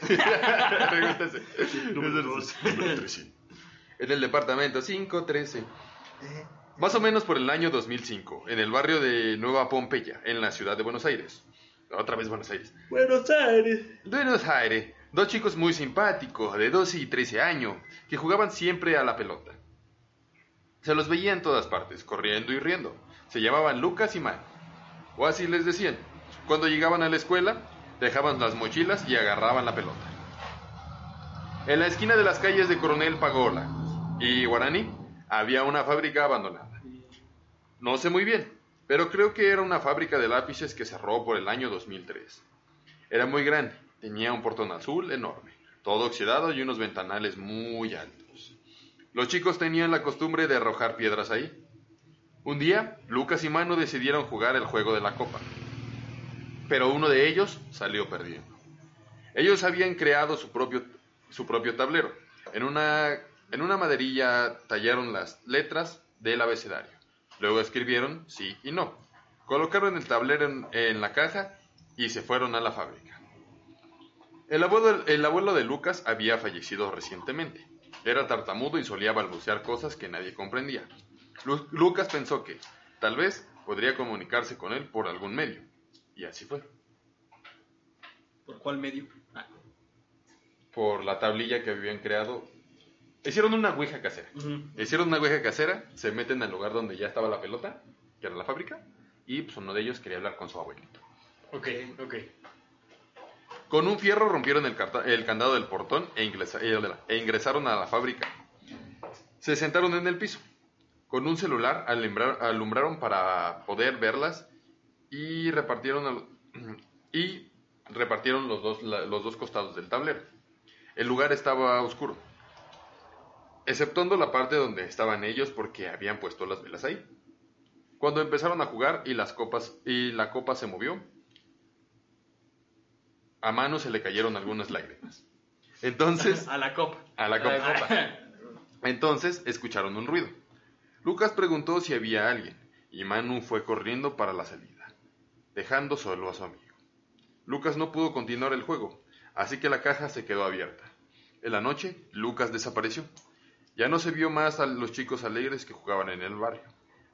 Me gusta ese. Número 2. Número 13. En el departamento 513. Más o menos por el año 2005, en el barrio de Nueva Pompeya, en la ciudad de Buenos Aires. Otra vez Buenos Aires. Buenos Aires. Buenos Aires. Dos chicos muy simpáticos, de 12 y 13 años, que jugaban siempre a la pelota. Se los veía en todas partes, corriendo y riendo. Se llamaban Lucas y Man. O así les decían. Cuando llegaban a la escuela, dejaban las mochilas y agarraban la pelota. En la esquina de las calles de Coronel Pagola y Guaraní había una fábrica abandonada. No sé muy bien, pero creo que era una fábrica de lápices que cerró por el año 2003. Era muy grande, tenía un portón azul enorme, todo oxidado y unos ventanales muy altos. Los chicos tenían la costumbre de arrojar piedras ahí. Un día, Lucas y Manu decidieron jugar el juego de la copa, pero uno de ellos salió perdiendo. Ellos habían creado su propio, su propio tablero. En una, en una maderilla tallaron las letras del abecedario. Luego escribieron sí y no. Colocaron el tablero en, en la caja y se fueron a la fábrica. El abuelo, el abuelo de Lucas había fallecido recientemente. Era tartamudo y solía balbucear cosas que nadie comprendía. Lu- Lucas pensó que, tal vez, podría comunicarse con él por algún medio. Y así fue. ¿Por cuál medio? Ah, Por la tablilla que habían creado. Hicieron una ouija casera. Hicieron una ouija casera, se meten al lugar donde ya estaba la pelota, que era la fábrica, y pues uno de ellos quería hablar con su abuelito. Ok, ok. Con un fierro rompieron el, candado del portón e, ingresa- e ingresaron a la fábrica. Se sentaron en el piso. Con un celular alumbra- alumbraron para poder verlas y repartieron, los, dos, costados del tablero. El lugar estaba oscuro, exceptuando la parte donde estaban ellos porque habían puesto las velas ahí. Cuando empezaron a jugar y la copa se movió, a Manu se le cayeron algunas lágrimas. Entonces, A la copa. a la copa. Entonces escucharon un ruido. Lucas preguntó si había alguien y Manu fue corriendo para la salida, dejando solo a su amigo. Lucas no pudo continuar el juego, así que la caja se quedó abierta. En la noche, Lucas desapareció. Ya no se vio más a los chicos alegres que jugaban en el barrio.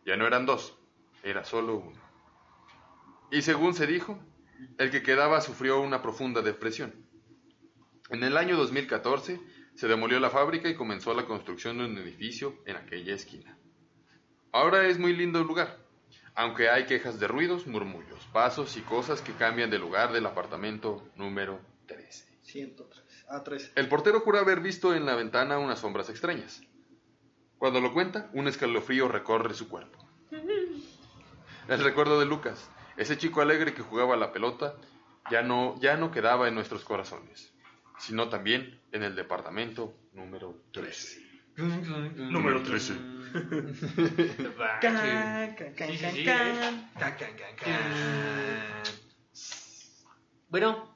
Ya no eran dos, era solo uno. Y según se dijo, el que quedaba sufrió una profunda depresión. En el año 2014 se demolió la fábrica y comenzó la construcción de un edificio en aquella esquina. Ahora es muy lindo el lugar, aunque hay quejas de ruidos, murmullos, pasos y cosas que cambian de lugar del apartamento número 13. 103. Ah, 13. El portero jura haber visto en la ventana unas sombras extrañas. Cuando lo cuenta, un escalofrío recorre su cuerpo. El recuerdo de Lucas, ese chico alegre que jugaba la pelota, ya no, ya no quedaba en nuestros corazones, sino también en el departamento número 13. Número 13. Can, can, can, Sí, sí, can, sí, can. Bueno,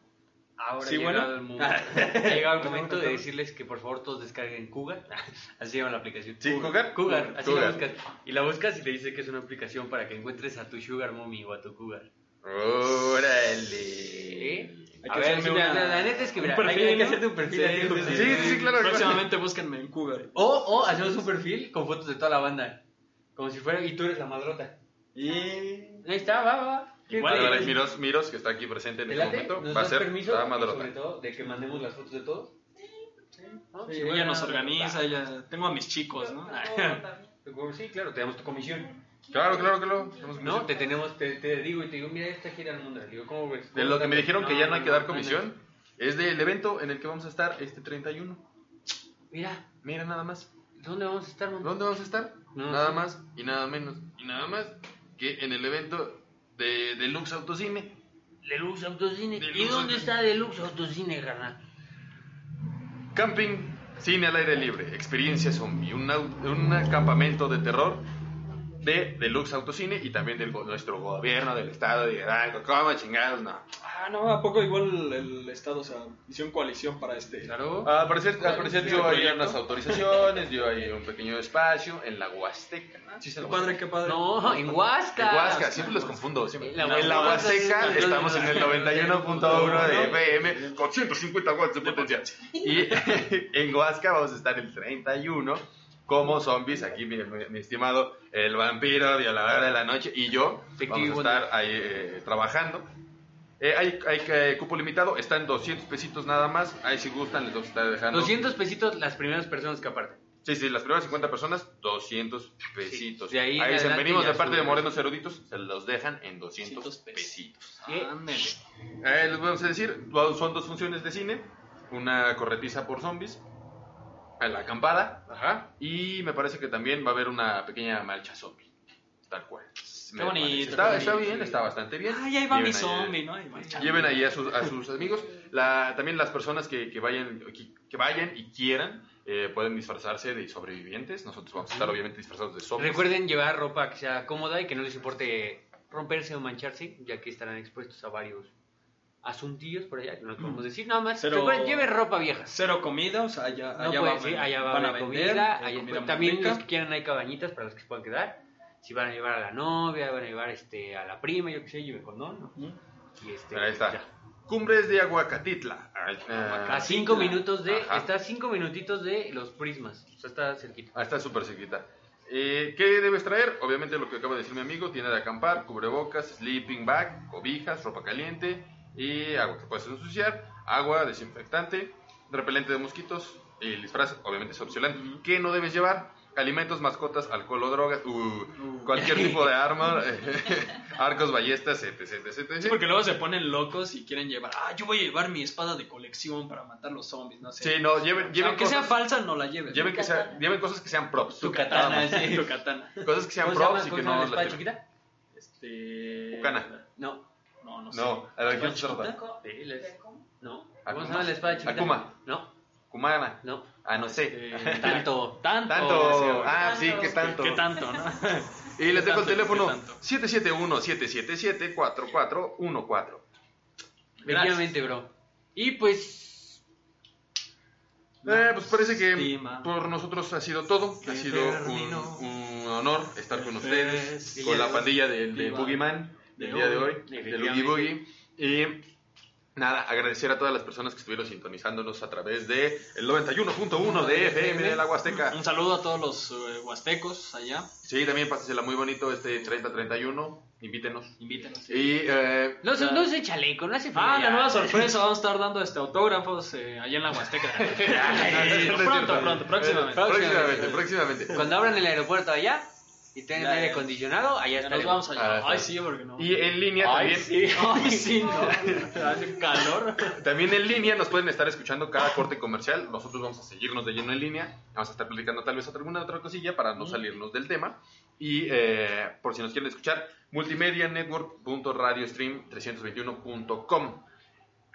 ahora Sí, ha, llegado bueno. el momento, ha llegado el momento de decirles que por favor todos descarguen Cougar. Así se llama la aplicación. ¿Sí, Cougar? Cougar, así Cougar. la buscas. Y la buscas y te dice que es una aplicación para que encuentres a tu Sugar Mommy o a tu Cougar. ¡Órale! ¿Eh? Hay A que ver, la, una- la- la neta es que un mira, perfil, hay, hay que hacerte un perfil. Sí, así, sí. Sí, sí, sí, claro. Próximamente búsquenme en Cougar. O, o hacemos un perfil con fotos de toda la banda. Como si fuera, y tú eres la madrota. Y... Ahí está, va, va. ¿Qué Igual, te- Vale, vale, Miros, Miros, que está aquí presente en ¿Te este momento, ¿Nos va a ser permiso? la madrota. sobre todo, de que mandemos las fotos de todos. ¿No? Sí, Sí, ella bueno, nos organiza, ella... Tengo a mis chicos, ¿no? Sí, claro, tenemos tu comisión. Claro, claro, claro. No, te tenemos, te, te digo y te digo, mira, esta gira al mundo. Digo, ¿cómo ves? De lo que me dijeron que ya no hay que dar comisión, es del evento en el que vamos a estar este 31. Mira, Mira nada más. ¿dónde vamos a estar, mamá? ¿Dónde vamos a estar? No, nada sí. más y nada menos y nada más que en el evento de Deluxe Autocine. Deluxe Autocine. ¿Y dónde Autocine. está Deluxe Autocine, carnal? Camping, cine al aire libre, experiencia zombie, un, un campamento de terror de Deluxe Autocine y también de nuestro gobierno, del estado de Hidalgo. ¿Cómo chingados? No. Ah, no, ¿a poco igual el Estado, o sea, hicieron coalición para este? Claro. Al parecer, al parecer Sí, dio ahí unas autorizaciones, dio ahí un pequeño espacio en la Huasteca. ¿no? Sí, se Qué padre, qué padre. No, en Huasca. En Huasca, siempre los confundo. siempre. La En la Huasteca Huasteca es- estamos en el 91.1 de FM con 150 watts de potencia. Y en Huasca vamos a estar el 31 como zombies. Aquí mi, mi- mi estimado el vampiro, violador de la noche y yo vamos a estar ahí eh, trabajando. Eh, hay, hay que- cupo limitado, está en 200 pesitos nada más. Ahí si gustan les vamos a estar dejando. 200 pesitos las primeras personas que aparten. Sí, sí, las primeras 50 personas, 200 pesitos. de ahí en dicen, venimos de parte de. Morenos Eruditos, se los dejan en 200 200 pesitos. ¿Qué? Ándale. Eh, les vamos a decir, son dos funciones de cine, una corretiza por zombies, a la acampada, ajá, y me parece que también va a haber una pequeña marcha zombie, tal cual. Me bonito, parece. qué Está, está bien, está bastante bien. Ay, ahí va mi Lleven ahí- zombie, ¿no? Ahí. Lleven ahí a sus, a sus amigos. La, también las personas que, que vayan, que, que vayan y quieran eh, pueden disfrazarse de sobrevivientes. Nosotros vamos a estar obviamente disfrazados de zombies. Recuerden llevar ropa que sea cómoda y que no les importe romperse o mancharse, ya que estarán expuestos a varios asuntillos por allá, que no podemos decir nada más. Recuerden, lleven ropa vieja. Cero comida, o sea, allá, No allá puede, va, sí, allá va a haber vender, comida, hay allá- comida muy también rica. los que quieran hay cabañitas para los que se puedan quedar. Si van a llevar a la novia, van a llevar este, a la prima, yo qué sé, lleven condón, ¿no? Ujú. Y este, Ahí está. ya. Cumbres de Aguacatitla. Ah, A cinco minutos de, Ajá. está a cinco minutitos de los prismas, o sea, está cerquita. Ah, está súper cerquita. Eh, ¿Qué debes traer? Obviamente lo que acaba de decir mi amigo, tienda de acampar, cubrebocas, sleeping bag, cobijas, ropa caliente y agua que puedes ensuciar, agua, desinfectante, repelente de mosquitos y el disfraz, obviamente es opcional. ¿Qué no debes llevar? Alimentos, mascotas, alcohol o drogas, uh, cualquier tipo de arma, arcos, ballestas, etc, etc, etc. Sí, porque luego se ponen locos y quieren llevar, ah, yo voy a llevar mi espada de colección para matar los zombies, no sé. Sí, no, lleven, sea, lleven, aunque sea cosas, falsa, no la lleves. lleven, que sea- lleven cosas que sean props. Tu katana, sí, tu katana. Cosas que sean ¿Cómo se llama, props y cómo que se llama no la espada las lleven. chiquita? Este... Bucana. No. No, no sé. No, a la que ¿Cuál se trata. No. ¿Cómo se llama la espada chiquita? Akuma. No, Kumana. no. Ah, no sé. Eh, Tanto. Tanto. Tanto. Ah, sí, qué tanto. ¿Qué tanto, no? Y les dejo el ¿Qué teléfono tanto? 771-777-4414. Efectivamente, bro. Y pues. Eh, pues parece que Estima. por nosotros ha sido todo. Ha Que sido un, honor estar con ustedes, con la pandilla del de. Boogeyman del De día de hoy. del. Oogie Boogie. Y nada, agradecer a todas las personas que estuvieron sintonizándonos a través de el 91.1 de FM de la Huasteca. Un saludo a todos los eh, huastecos allá. Sí, también pásensela muy bonito este 30-31. Invítenos. Invítenos. Y eh, No se, no se chaleco, no hace frío. Ah, la nueva sorpresa, vamos a estar dando este autógrafos eh, allá en la Huasteca. pronto, pronto, próximamente. próximamente, próximamente. Cuando abran el aeropuerto allá y tengan Ya, aire acondicionado, allá está. nos vamos allá. Ah, Ay, sí, porque no. Y en línea Ay, también. sí. Ay, sí, no. Hace calor. También en línea nos pueden estar escuchando cada corte comercial. Nosotros vamos a seguirnos de lleno en línea. Vamos a estar platicando tal vez alguna otra cosilla para no salirnos del tema. Y eh, por si nos quieren escuchar, multimedianetwork.radiostream321.com.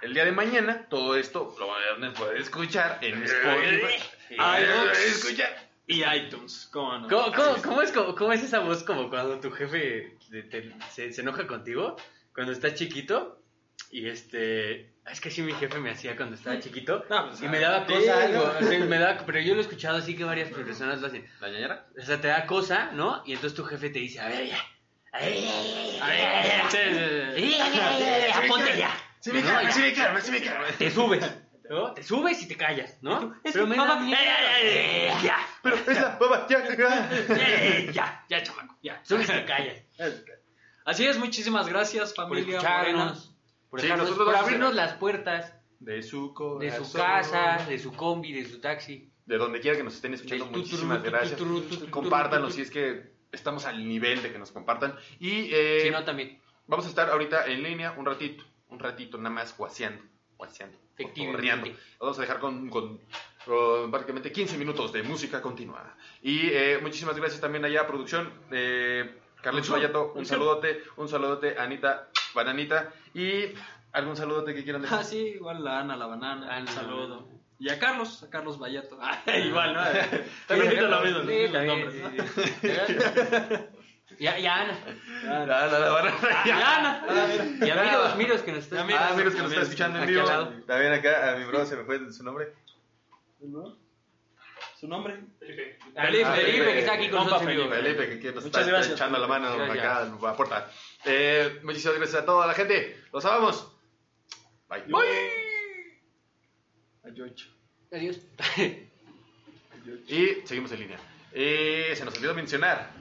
El día de mañana, todo esto lo van a poder escuchar en Spotify. Ay, no. escuchar. Y iTunes, ¿cómo no? ¿Cómo, cómo, cómo es, cómo, cómo es esa voz como cuando tu jefe te- te- se, se enoja contigo? Cuando estás chiquito. Y este. Es que así mi jefe me hacía cuando estaba chiquito. No, pues, y me daba sí, cosa no. algo. me daba, pero yo lo he escuchado así que varias personas lo hacen. ¿La ñañera? O sea, te da cosa, ¿no? Y entonces tu jefe te dice, a ver, ya. A ver, ya, ponte ya. Sí, me calma, sí, me calma, sí, me calma. Te subes, ¿no? Te subes y te callas, ¿no? Es Pero que, me da miedo. Ya, Pero es la baba, ya, ya. ya, ya. Ya, chamaco, ya. Subes y te callas. Así es, muchísimas gracias, Por familia Morena. escucharnos, por, Sí, dejarnos- nosotros por vamos a- abrirnos las puertas De su de su casa, de su combi, de su taxi. de donde quiera que nos estén escuchando, muchísimas tuturu, gracias. tuturu, Compártanlo si es que estamos al nivel de que nos compartan. Y eh, Si no, también. vamos a estar ahorita en línea un ratito, un ratito nada más guaseando, guaseando. Vamos a dejar con, con prácticamente 15 minutos de música continuada. Y eh, muchísimas gracias también allá a producción. Eh, Carlitos Vallato, un saludote, un saludote, Anita, Bananita. Y algún saludote que quieran dejar. Ah, sí, igual la Ana, la banana, Ana, un la saludo. Y a Carlos, a Carlos Vallato. Ah, igual, ¿no? Sí, También repito lo sí, mismo, sí, los nombres, ¿no? sí, sí. Ya, ya, Ana. La, la, la, van a- Ya, Ana. Y a Miros, Miros que nos está Ya, Miros. Ah, amigos que nos están escuchando en vivo. También acá, a mi bro se me fue su nombre. ¿Su nombre? Felipe, Ah, Felipe, Felipe. que está aquí con nosotros en vivo. Felipe, que, que nos Muchas está, gracias. echando la mano acá a la puerta. Eh, muchísimas gracias a toda la gente. Los amamos. Bye. Adiós. Y seguimos en línea. Eh, se nos olvidó mencionar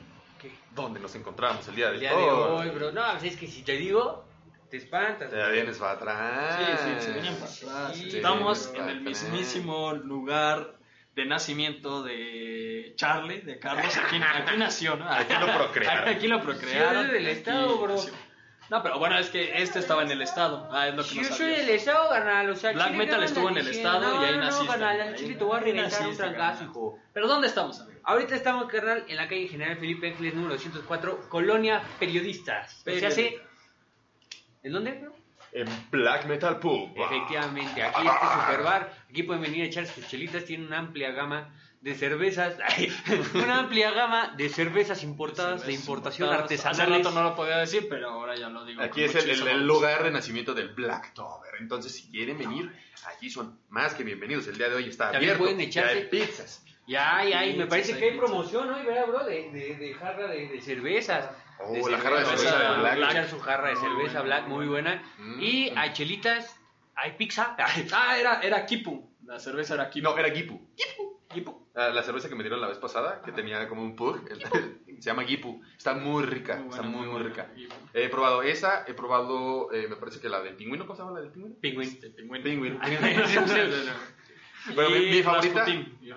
¿Qué? dónde nos encontramos el día de El día de hoy. hoy, bro. No, pues es que si te digo, te espantas. Te vienes para atrás. Sí, sí, se vienen para atrás. Sí, Estamos en el mismísimo lugar de nacimiento de Charlie, de Carlos. Aquí, aquí nació, ¿no? Aquí lo procrearon. Aquí lo procrearon. Sí, es del aquí estado, bro. nació. No, pero bueno, es que este estaba en el estado. Ah, es lo que Si no yo soy del estado, carnal, o sea, Black Chile, Metal ¿qué estuvo en el estado y ahí no, naciste. No, carnal, al Ahí- Chile te voy a reventar un naciste, trancazo, carnal. hijo. Pero ¿dónde estamos, amigo? Ahorita estamos, carnal, en la calle General Felipe Ángeles, número 204, Colonia Periodistas. Se hace... ¿En dónde, bro? En Black Metal Pub. Efectivamente, aquí este super bar, aquí pueden venir a echar sus chelitas, tiene una amplia gama de cervezas, una amplia gama de cervezas importadas, de importación Hace artesanal. rato no lo podía decir, pero ahora ya lo digo. Aquí es el, el- el lugar de nacimiento del Blacktober. Entonces, si quieren venir, aquí son más que bienvenidos. El día de hoy está También abierto. pueden Ya echarse- hay pizzas. Ya, ya, y me parece hay que hay promoción hoy, ¿verdad, bro? De, de, de jarra de, de cervezas. Oh, la jarra de cerveza de Black. Echar su jarra de cerveza black, muy buena. Mm. Y hay chelitas, hay pizza. Ah, era, era Kipu. La cerveza era Kipu. No, era Gipu. Kipu. Ah, La cerveza que me dieron la vez pasada, que tenía como un pug, se llama Gipu. Está muy rica, Muy está buena, muy, muy muy buena. rica. Gipu. He probado esa, he probado, eh, me parece que la del pingüino, ¿cómo se llama la del pingüino? Pingüín. Este, pingüino. Pingüino. Y Bueno, mi, mi favorita,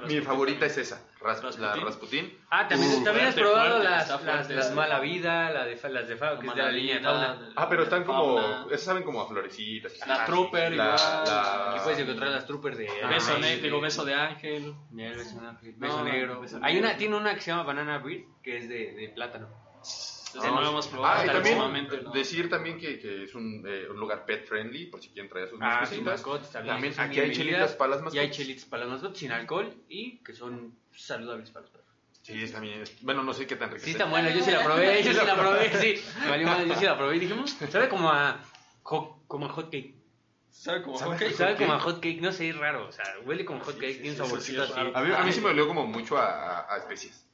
mi favorita es esa, Ras- la. Rasputín. Ah, también, Uh, también has fuerte, probado fuerte, las, las, fuerte las. Mala Vida, la de, fa- las de Fao, que es de la línea de fauna. Ah, pero están como, esas saben como a florecitas. La Trooper, La- igual. la- Aquí puedes encontrar las troopers de... Beso, Ah, ne- sí, digo, de- beso de ángel. El beso, ángel, beso No, negro. beso Hay negro. una, tiene una que se llama Banana Breed, que es de, de plátano. Ese no lo hemos probado. Ah, y también ¿no? decir también que, que es un, eh, un lugar pet friendly, por si quieren traer sus Ah, mascotas también. También aquí hay chelitas para las Y hay mascotas. chelitas para las mascotas sin alcohol y que son saludables para los perros. Sí, está bien. Bueno, no sé qué tan rica Sí, está buena, yo sí la probé, yo sí la probé, sí. Me valió madre, yo sí la probé y dije, "Mm, sabe como a, hot- como a hot cake. ¿Sabe cómo ¿Sabe? hot Sabe cake? como a hot cake, no sé, es raro, o sea, huele como hot cake, tiene un saborcito así. A mí, a mí sí me olió como mucho a, a- a especias.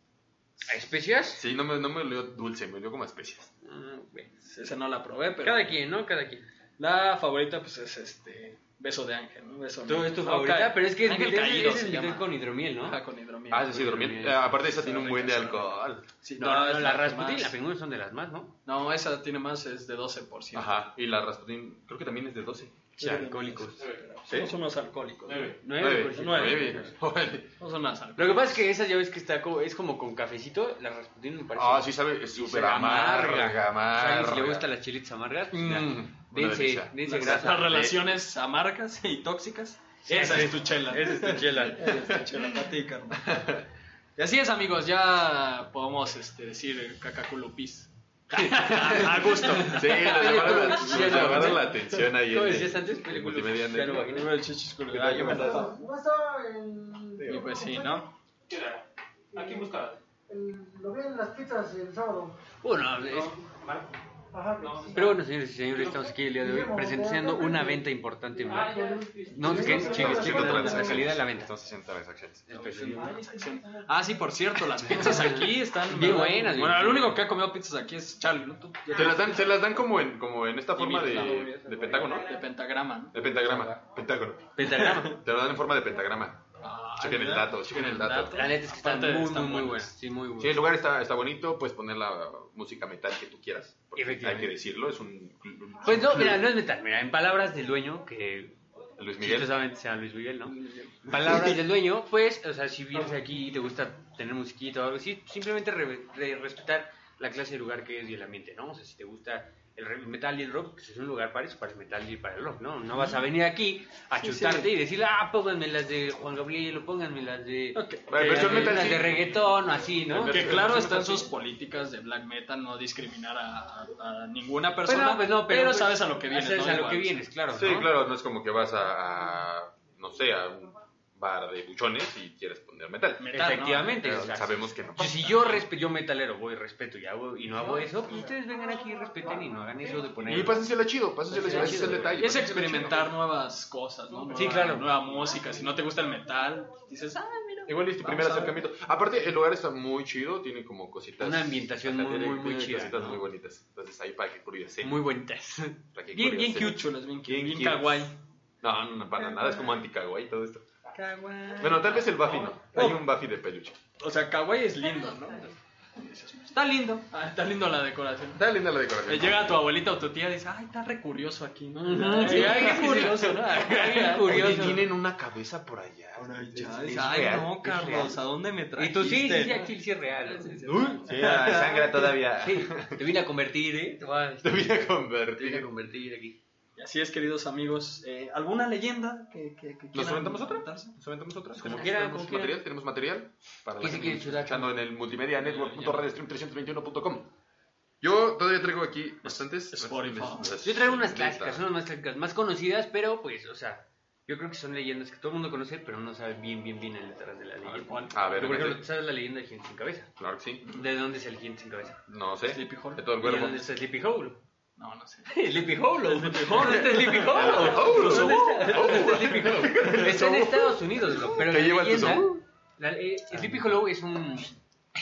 ¿A especias? Sí, no me, no me olió dulce, me olió como a especias. Bueno. Esa no la probé, pero. Cada quien, ¿no? Cada quien. La favorita, pues es este. Beso de ángel, ¿no? Beso Tú es tu no, favorita, pero es que es ángel caído es llama. con hidromiel, ¿no? Ajá, con hidromiel. Ah, sí, sí, dormí. bien. Eh, aparte esa tiene un buen de alcohol. Sí, No, no, es la que Rasputin, más- la pingüino son de las más, ¿no? No, esa tiene más, es de 12%. Ajá, y la Rasputin creo que también es de 12. Sí, alcohólicos. ¿Sí? Somos unos alcohólicos. Nueve Nueve, por ciento. nueve. Nueve. No son unos alcohólicos. Lo que pasa es que esa ya ves que está como, es como con cafecito, la Rasputin me parece. Ah, sí sabe, es súper amarga, O sea, amarga. si le gustan las chilitas amargas, dense, dense Las, grasa. las relaciones amargas y tóxicas. Esa es tu chela. Esa es tu chela. Esa es tu chela para ti, carnal. Y así es, amigos. Ya podemos este, decir cacaculupis. a, a gusto. Sí, nos llamaron, la- Sí, atención ahí. ¿Cómo decías antes? Multimedia Claro, Network. vagina. El chichis con el Ah, yo me gallo. ¿No está en... Y pues sí, ¿no? Aquí busca. Lo vi en las pizzas el sábado. Bueno, es-. Pero bueno, señores y señores, estamos aquí el día de hoy presentando una venta importante. Black. No, que chingues, chingues, la calidad de la venta. Estamos haciendo transacciones. Ah, sí, por cierto, las pizzas aquí están Bien buenas, Bueno, el único que ha comido pizzas aquí es Charlie, ¿no? Se las dan, se las dan como en, como en esta forma de, pentágono. De pentagrama, ¿no? De pentagrama. Pentágono. Pentagrama. Te lo dan en forma de pentagrama. Chequen el dato, chequen el dato. La neta es que están muy, están muy, muy buenas. buenas. Sí, muy Sí, el buenas. lugar está, está bonito, puedes poner la música metal que tú quieras. Hay que decirlo, es un. Pues no, mira, no es metal. Mira, en palabras del dueño, que Luis Miguel. Chistosamente sea Luis Miguel, ¿no? Palabras del dueño, pues, o sea, si vienes aquí y te gusta tener musiquita o algo así, simplemente re- re- respetar la clase de lugar que es y el ambiente, ¿no? O sea, si te gusta el re- metal y el rock, pues es un lugar para eso, para el metal y para el rock, ¿no? No vas a venir aquí a Sí, chutarte sí. y decirle, ah, pónganme las de Juan Gabriel o pónganme las de... Ok. Bueno, versión las de- metal las sí. de reggaetón o así, ¿no? Que claro están sus políticas de black metal, no discriminar a, a- a ninguna persona, Pues no, pues no, pero, pero pues, sabes a lo que vienes, sabes ¿no? a lo Igual, que vienes, claro. Sí, ¿no? claro, no es como que vas a, a, no sé, a un bar de buchones y quieres poner metal. Metal, Efectivamente. Pero sabemos que no pasa. si yo respeto, yo metalero voy respeto y hago y no hago eso, pues ustedes vengan aquí y respeten y no hagan eso de poner. Y pásensela chido, pásensela chido, ese es el detalle. Es experimentar nuevas cosas, ¿no? Sí, claro. Nueva música. Si no te gusta el metal, dices, ah, mira. Igual es tu primer acercamiento. Aparte, el lugar está muy chido, tiene como cositas. Una ambientación muy, muy, muy chida, cositas ¿no? muy bonitas. Entonces ahí para que curioseen. muy bonitas. para que Bien, bien cute, chulas, bien. Bien Bien, kawaii. No, no, no, para nada, es como anti-kawaii todo esto. Bueno, tal vez el Buffy no. Hay un Buffy de peluche. O sea, kawaii es lindo, ¿no? Dices, Está lindo. Ah, está lindo la decoración. Está linda la Eh, decoración. llega tu abuelita o tu tía y dice, ay, está re curioso aquí, ¿no? Sí, Ay, ay, qué curioso, ¿no? Ay, curioso. Oye, tienen una cabeza por allá. Es- Ya, es dice, ay, real, no, es Carlos. ¿a dónde me trajiste? Y tú sí, sí, sí, aquí sí es real. Sí, ah, sangra todavía. Sí, te vine a convertir, ¿eh? Te voy a, Te a te vine a convertir. convertir aquí. Y así es, queridos amigos. eh, ¿Alguna leyenda que, que, que ¿Nos aventamos otra? ¿Nos aventamos otra? Como ¿Tenemos, quieran, tenemos como quieran. material? ¿Tenemos material? Para ¿Qué la se gente escuchando en el multimedia network.radiostream321.com. Yo todavía traigo aquí bastantes. Spotify. Yo traigo unas clásicas, unas más clásicas, más conocidas, pero pues, o sea, yo creo que son leyendas que todo el mundo conoce, pero no sabe bien, bien, bien el detrás de la A ver, leyenda. ¿cuál? A ver, por ejemplo. ¿sabes la leyenda del jinete sin cabeza? Claro que sí. ¿De dónde es el jinete sin cabeza? No sé. Sleepy Hollow. De todo el ¿Y de cuerpo. dónde está Sleepy Hollow? No, no sé. Sleepy Hollow. ¿Dónde está Sleepy Hollow? ¿Dónde está, dónde está Sleepy Hollow? Está en Estados Unidos, ¿no? pero ¿Te la leyenda... la- eh, Sleepy Hollow es un,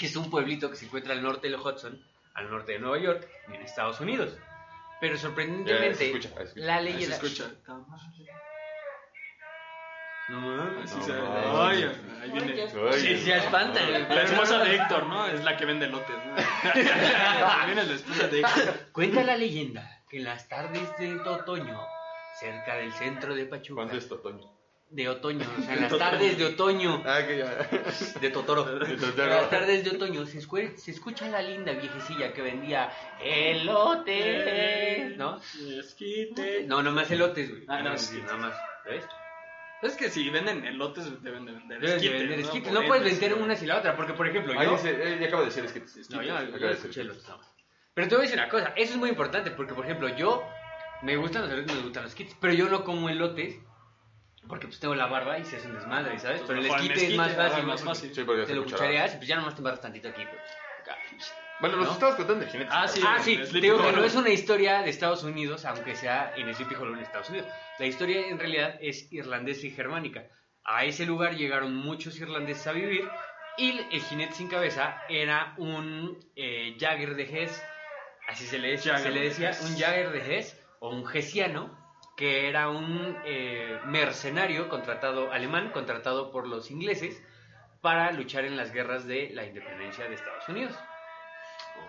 es un pueblito que se encuentra al norte del Hudson, al norte de Nueva York, en Estados Unidos. Pero Ya, sorprendentemente, escucha, se escucha. la leyenda... No mames. Así No se- mames. Ay, ahí viene. Sí, se espanta. La esposa de Héctor, ¿no? Es la que vende lotes, ¿no? Ahí viene la esposa de Héctor. Cuenta la leyenda que en las tardes de otoño, cerca del centro de Pachuca, ¿Cuándo es otoño? de otoño, o sea, en las tardes de otoño, Ah, que ya. de Totoro, De en las tardes de otoño se, escue- se escucha la linda viejecilla que vendía elotes, ¿no? Esquite. No, nomás elotes, güey. Ah, no, sí, sí. nada más, ¿ves? Es que si venden elotes, deben de vender Debes de esquites, vender ¿no? esquites, Por no puedes ende, vender sí. una sin la otra, porque por ejemplo, Ahí yo... dice, eh, ya acaba de decir esquites. No, yo, Acaba yo de decir escuché esquites. más. Pero te voy a decir una cosa, eso es muy importante, porque por ejemplo, yo me gustan los elotes, me gustan los kits, pero yo no como elotes, porque pues tengo la barba y se hace un desmadre, ¿sabes? Pues Pero el esquite es más fácil, más fácil. Sí, porque Te lo cuchareas y pues ya nomás te embarras tantito aquí. Pues. Bueno, nos ¿No? estabas contando de jinete. Ah, sí. Ah, sí, te digo que no es una historia de Estados Unidos, aunque sea en Sleepy Hollow en Estados Unidos. La historia en realidad es irlandesa y germánica. A ese lugar llegaron muchos irlandeses a vivir y el jinete sin cabeza era un eh, Jagger de Hess, así se le, se le de decía, Hesse. un Jagger de Hess o un hessiano, que era un eh, mercenario contratado alemán, contratado por los ingleses para luchar en las guerras de la independencia de Estados Unidos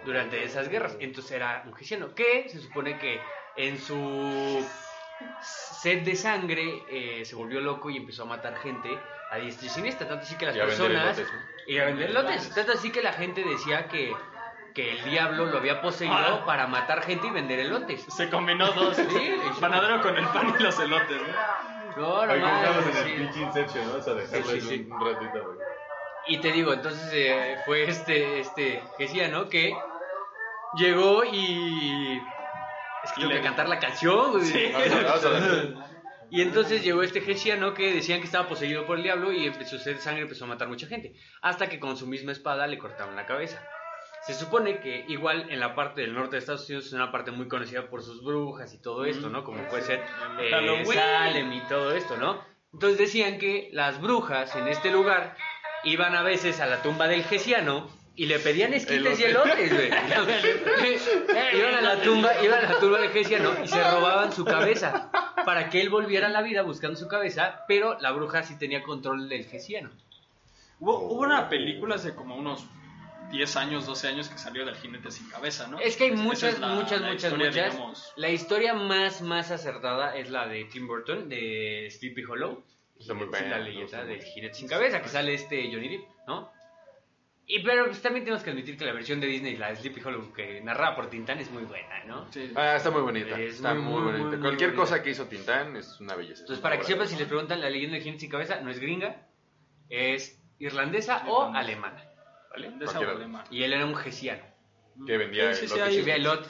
durante esas guerras. Entonces era un hessiano que se supone que en su sed de sangre eh, se volvió loco y empezó a matar gente a diestra y siniestra. Tanto así que las Y personas. elotes, Y a vender lotes. Tanto así que la gente decía que, que el diablo lo había poseído Ah. para matar gente y vender elotes. Se combinó dos. Sí, el panadero con el pan y los elotes, ¿no? No, no estamos en sí. el pinche Inception, ¿no? O sea, dejarlo Sí, sí, sí. un ratito, güey. Y te digo, entonces eh, fue este, este, ¿no? Que llegó y... Es que Y tengo le- que cantar la canción, güey. Sí. Y entonces llegó este Hessiano que decían que estaba poseído por el diablo y empezó a hacer sangre empezó a matar mucha gente. Hasta que con su misma espada le cortaron la cabeza. Se supone que igual en la parte del norte de Estados Unidos es una parte muy conocida por sus brujas y todo esto, ¿no? Como puede ser eh. Salem y todo esto, ¿no? Entonces decían que las brujas en este lugar iban a veces a la tumba del Hessiano y le pedían esquites y elotes, güey. iban a la tumba, iban a la tumba del Hessiano y se robaban su cabeza para que él volviera a la vida buscando su cabeza, pero la bruja sí tenía control del Hessiano. Hubo, hubo una película hace como unos 10 años, 12 años que salió del jinete sin cabeza, ¿no? Es que hay muchas, es la- muchas, la muchas, historia, muchas. digamos. La historia más, más acertada es la de Tim Burton, de Sleepy Hollow. Está muy la leyenda del jinete sin cabeza, que sale este Johnny Depp, ¿no? Y pero pues, también tenemos que admitir que la versión de Disney, la de Sleepy Hollow, que narrada por Tintán, es muy buena, ¿no? Sí. Ah, está muy bonita. Es está muy, muy, muy, bonita. muy, muy Cualquier bonita. cosa que hizo Tintán es una belleza. Entonces, es para que sepan, si les preguntan, la leyenda del jinete sin cabeza no es gringa, es irlandesa o alemana, ¿vale? Irlandesa o alemana. Y él era un gesiano. Que vendía Sí, sí, sí,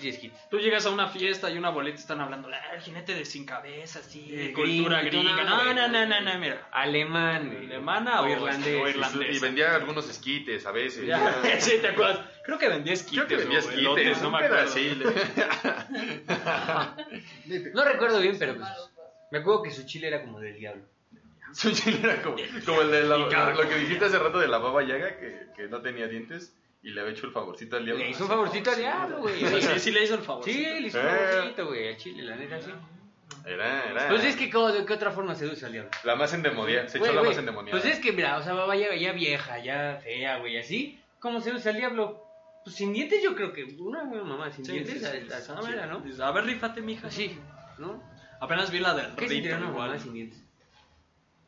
y esquites. Tú llegas a una fiesta y una boleta están hablando, "Ah, el jinete de sin cabeza, sí, Eh, cultura gringa. no, No, no, no, no, no, mira. Alemán. ¿Alemana o irlandés? o Y, irlandés? y vendía algunos esquites a veces. Ya, sí, ¿te acuerdas? Creo que vendía esquites. Creo que vendía elotes, esquites, no me acuerdo. No recuerdo bien, pero pues. Me acuerdo que su chile era como del diablo. Su chile era como, como el de la- lo que dijiste hace rato de la baba yaga, que, que no tenía dientes y le había hecho el favorcito al diablo. Le hizo un favorcito al diablo, güey. Sí, sí, sí le hizo el favor. Sí, le hizo un Eh. favorcito, güey, al chile, la neta, sí. Era, era. Pues es que, ¿cómo- ¿de qué otra forma seduce al diablo? La más endemoniada. Se echó la más endemoniada. Pues es que, mira, o sea, baba ya, vieja, ya fea, güey, así. ¿Cómo se usa el diablo? Pues sin dientes, yo creo que una mamá sin Sí, dientes, sí, sí, a- a- sí, a- sí. mira, ¿no? A ver, rífate, mija. Así, ¿no? Apenas vi la del ¿Qué rito sentirá una igual. mamá sin dientes?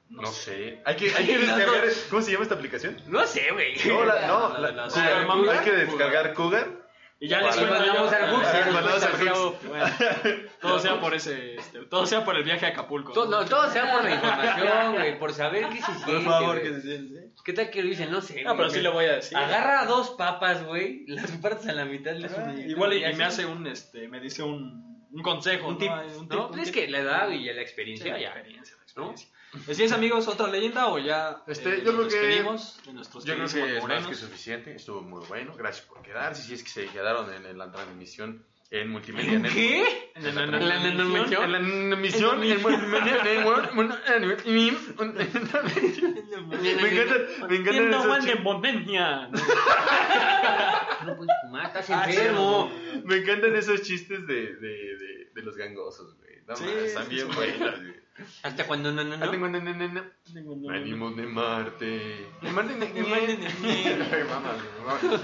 No sé. Hay que, hay que descargar. ¿Cómo se llama esta aplicación? No sé, güey. No, la, no, La la- Cougar. Hay que descargar Cougar. Y ya les mandamos al Ah, Bueno, todo sea por ese, este, todo sea por el viaje a Acapulco. Todo, no, todo sea por la información, güey, por saber qué se siente. Por favor, que se siente. ¿Qué tal que lo dicen? No sé. No, pero güey. sí le voy a decir. Agarra dos papas, güey, las partes a la mitad. le haces Ah, Igual y, me hace un, este, me dice un, un consejo, un ¿no? tip. Ay, un tip, no, un es tip. que la edad y la Sí, experiencia la ya. experiencia, la experiencia. ¿Así es, amigos, otra leyenda o ya Este, eh, yo creo que- despedimos de nuestros Yo creo que es más que suficiente. Estuvo muy bueno. Gracias por quedarse. Si es que se quedaron en, en la transmisión en Multimedia Network. ¿Qué? En la- en ¿En la En transmisión? en Multimedia Network. Me encantan, me. No puedes fumar, estás Ah, enfermo. Me encantan esos chistes de, de, de, de los gangosos, güey. No, Sí, están bien buenos, güey. Hasta cuando no, no, no. tengo- no, no, no, no. Venimos de Marte. De Marte, de De Marte.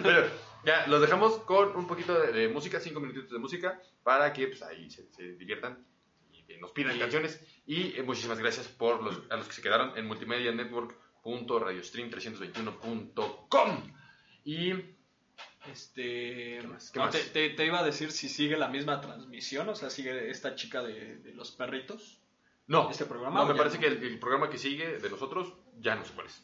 Pero ya, los dejamos con un poquito de, de música, cinco minutitos de música, para que pues, ahí se, se diviertan y que nos pidan canciones. Y eh, muchísimas gracias por los, a los que se quedaron en multimedianetwork.radiostream321.com. Y Este, más? ¿Qué no, más? Te, te- te iba a decir si sigue la misma transmisión, o sea, sigue esta chica de, de los perritos. No, ¿Este programa no me parece no? que el, el programa que sigue de nosotros ya no sé cuál es.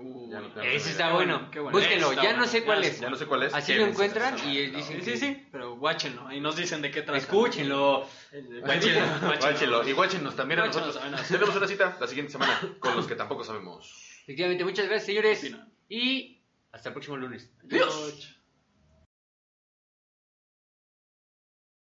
Uh, Ya no- ya no Ese está bueno. bueno. Búsquenlo, Está ya bueno, no sé cuál es. Ya no sé cuál es. Así lo encuentran y Sí, dicen sí, sí, pero guáchenlo y nos dicen de qué trata. Escúchenlo. Guáchenlo. Y guáchenos también a nosotros. Tenemos una cita la siguiente semana con los que tampoco sabemos. Efectivamente, muchas gracias, señores. Y hasta el próximo lunes. Adiós.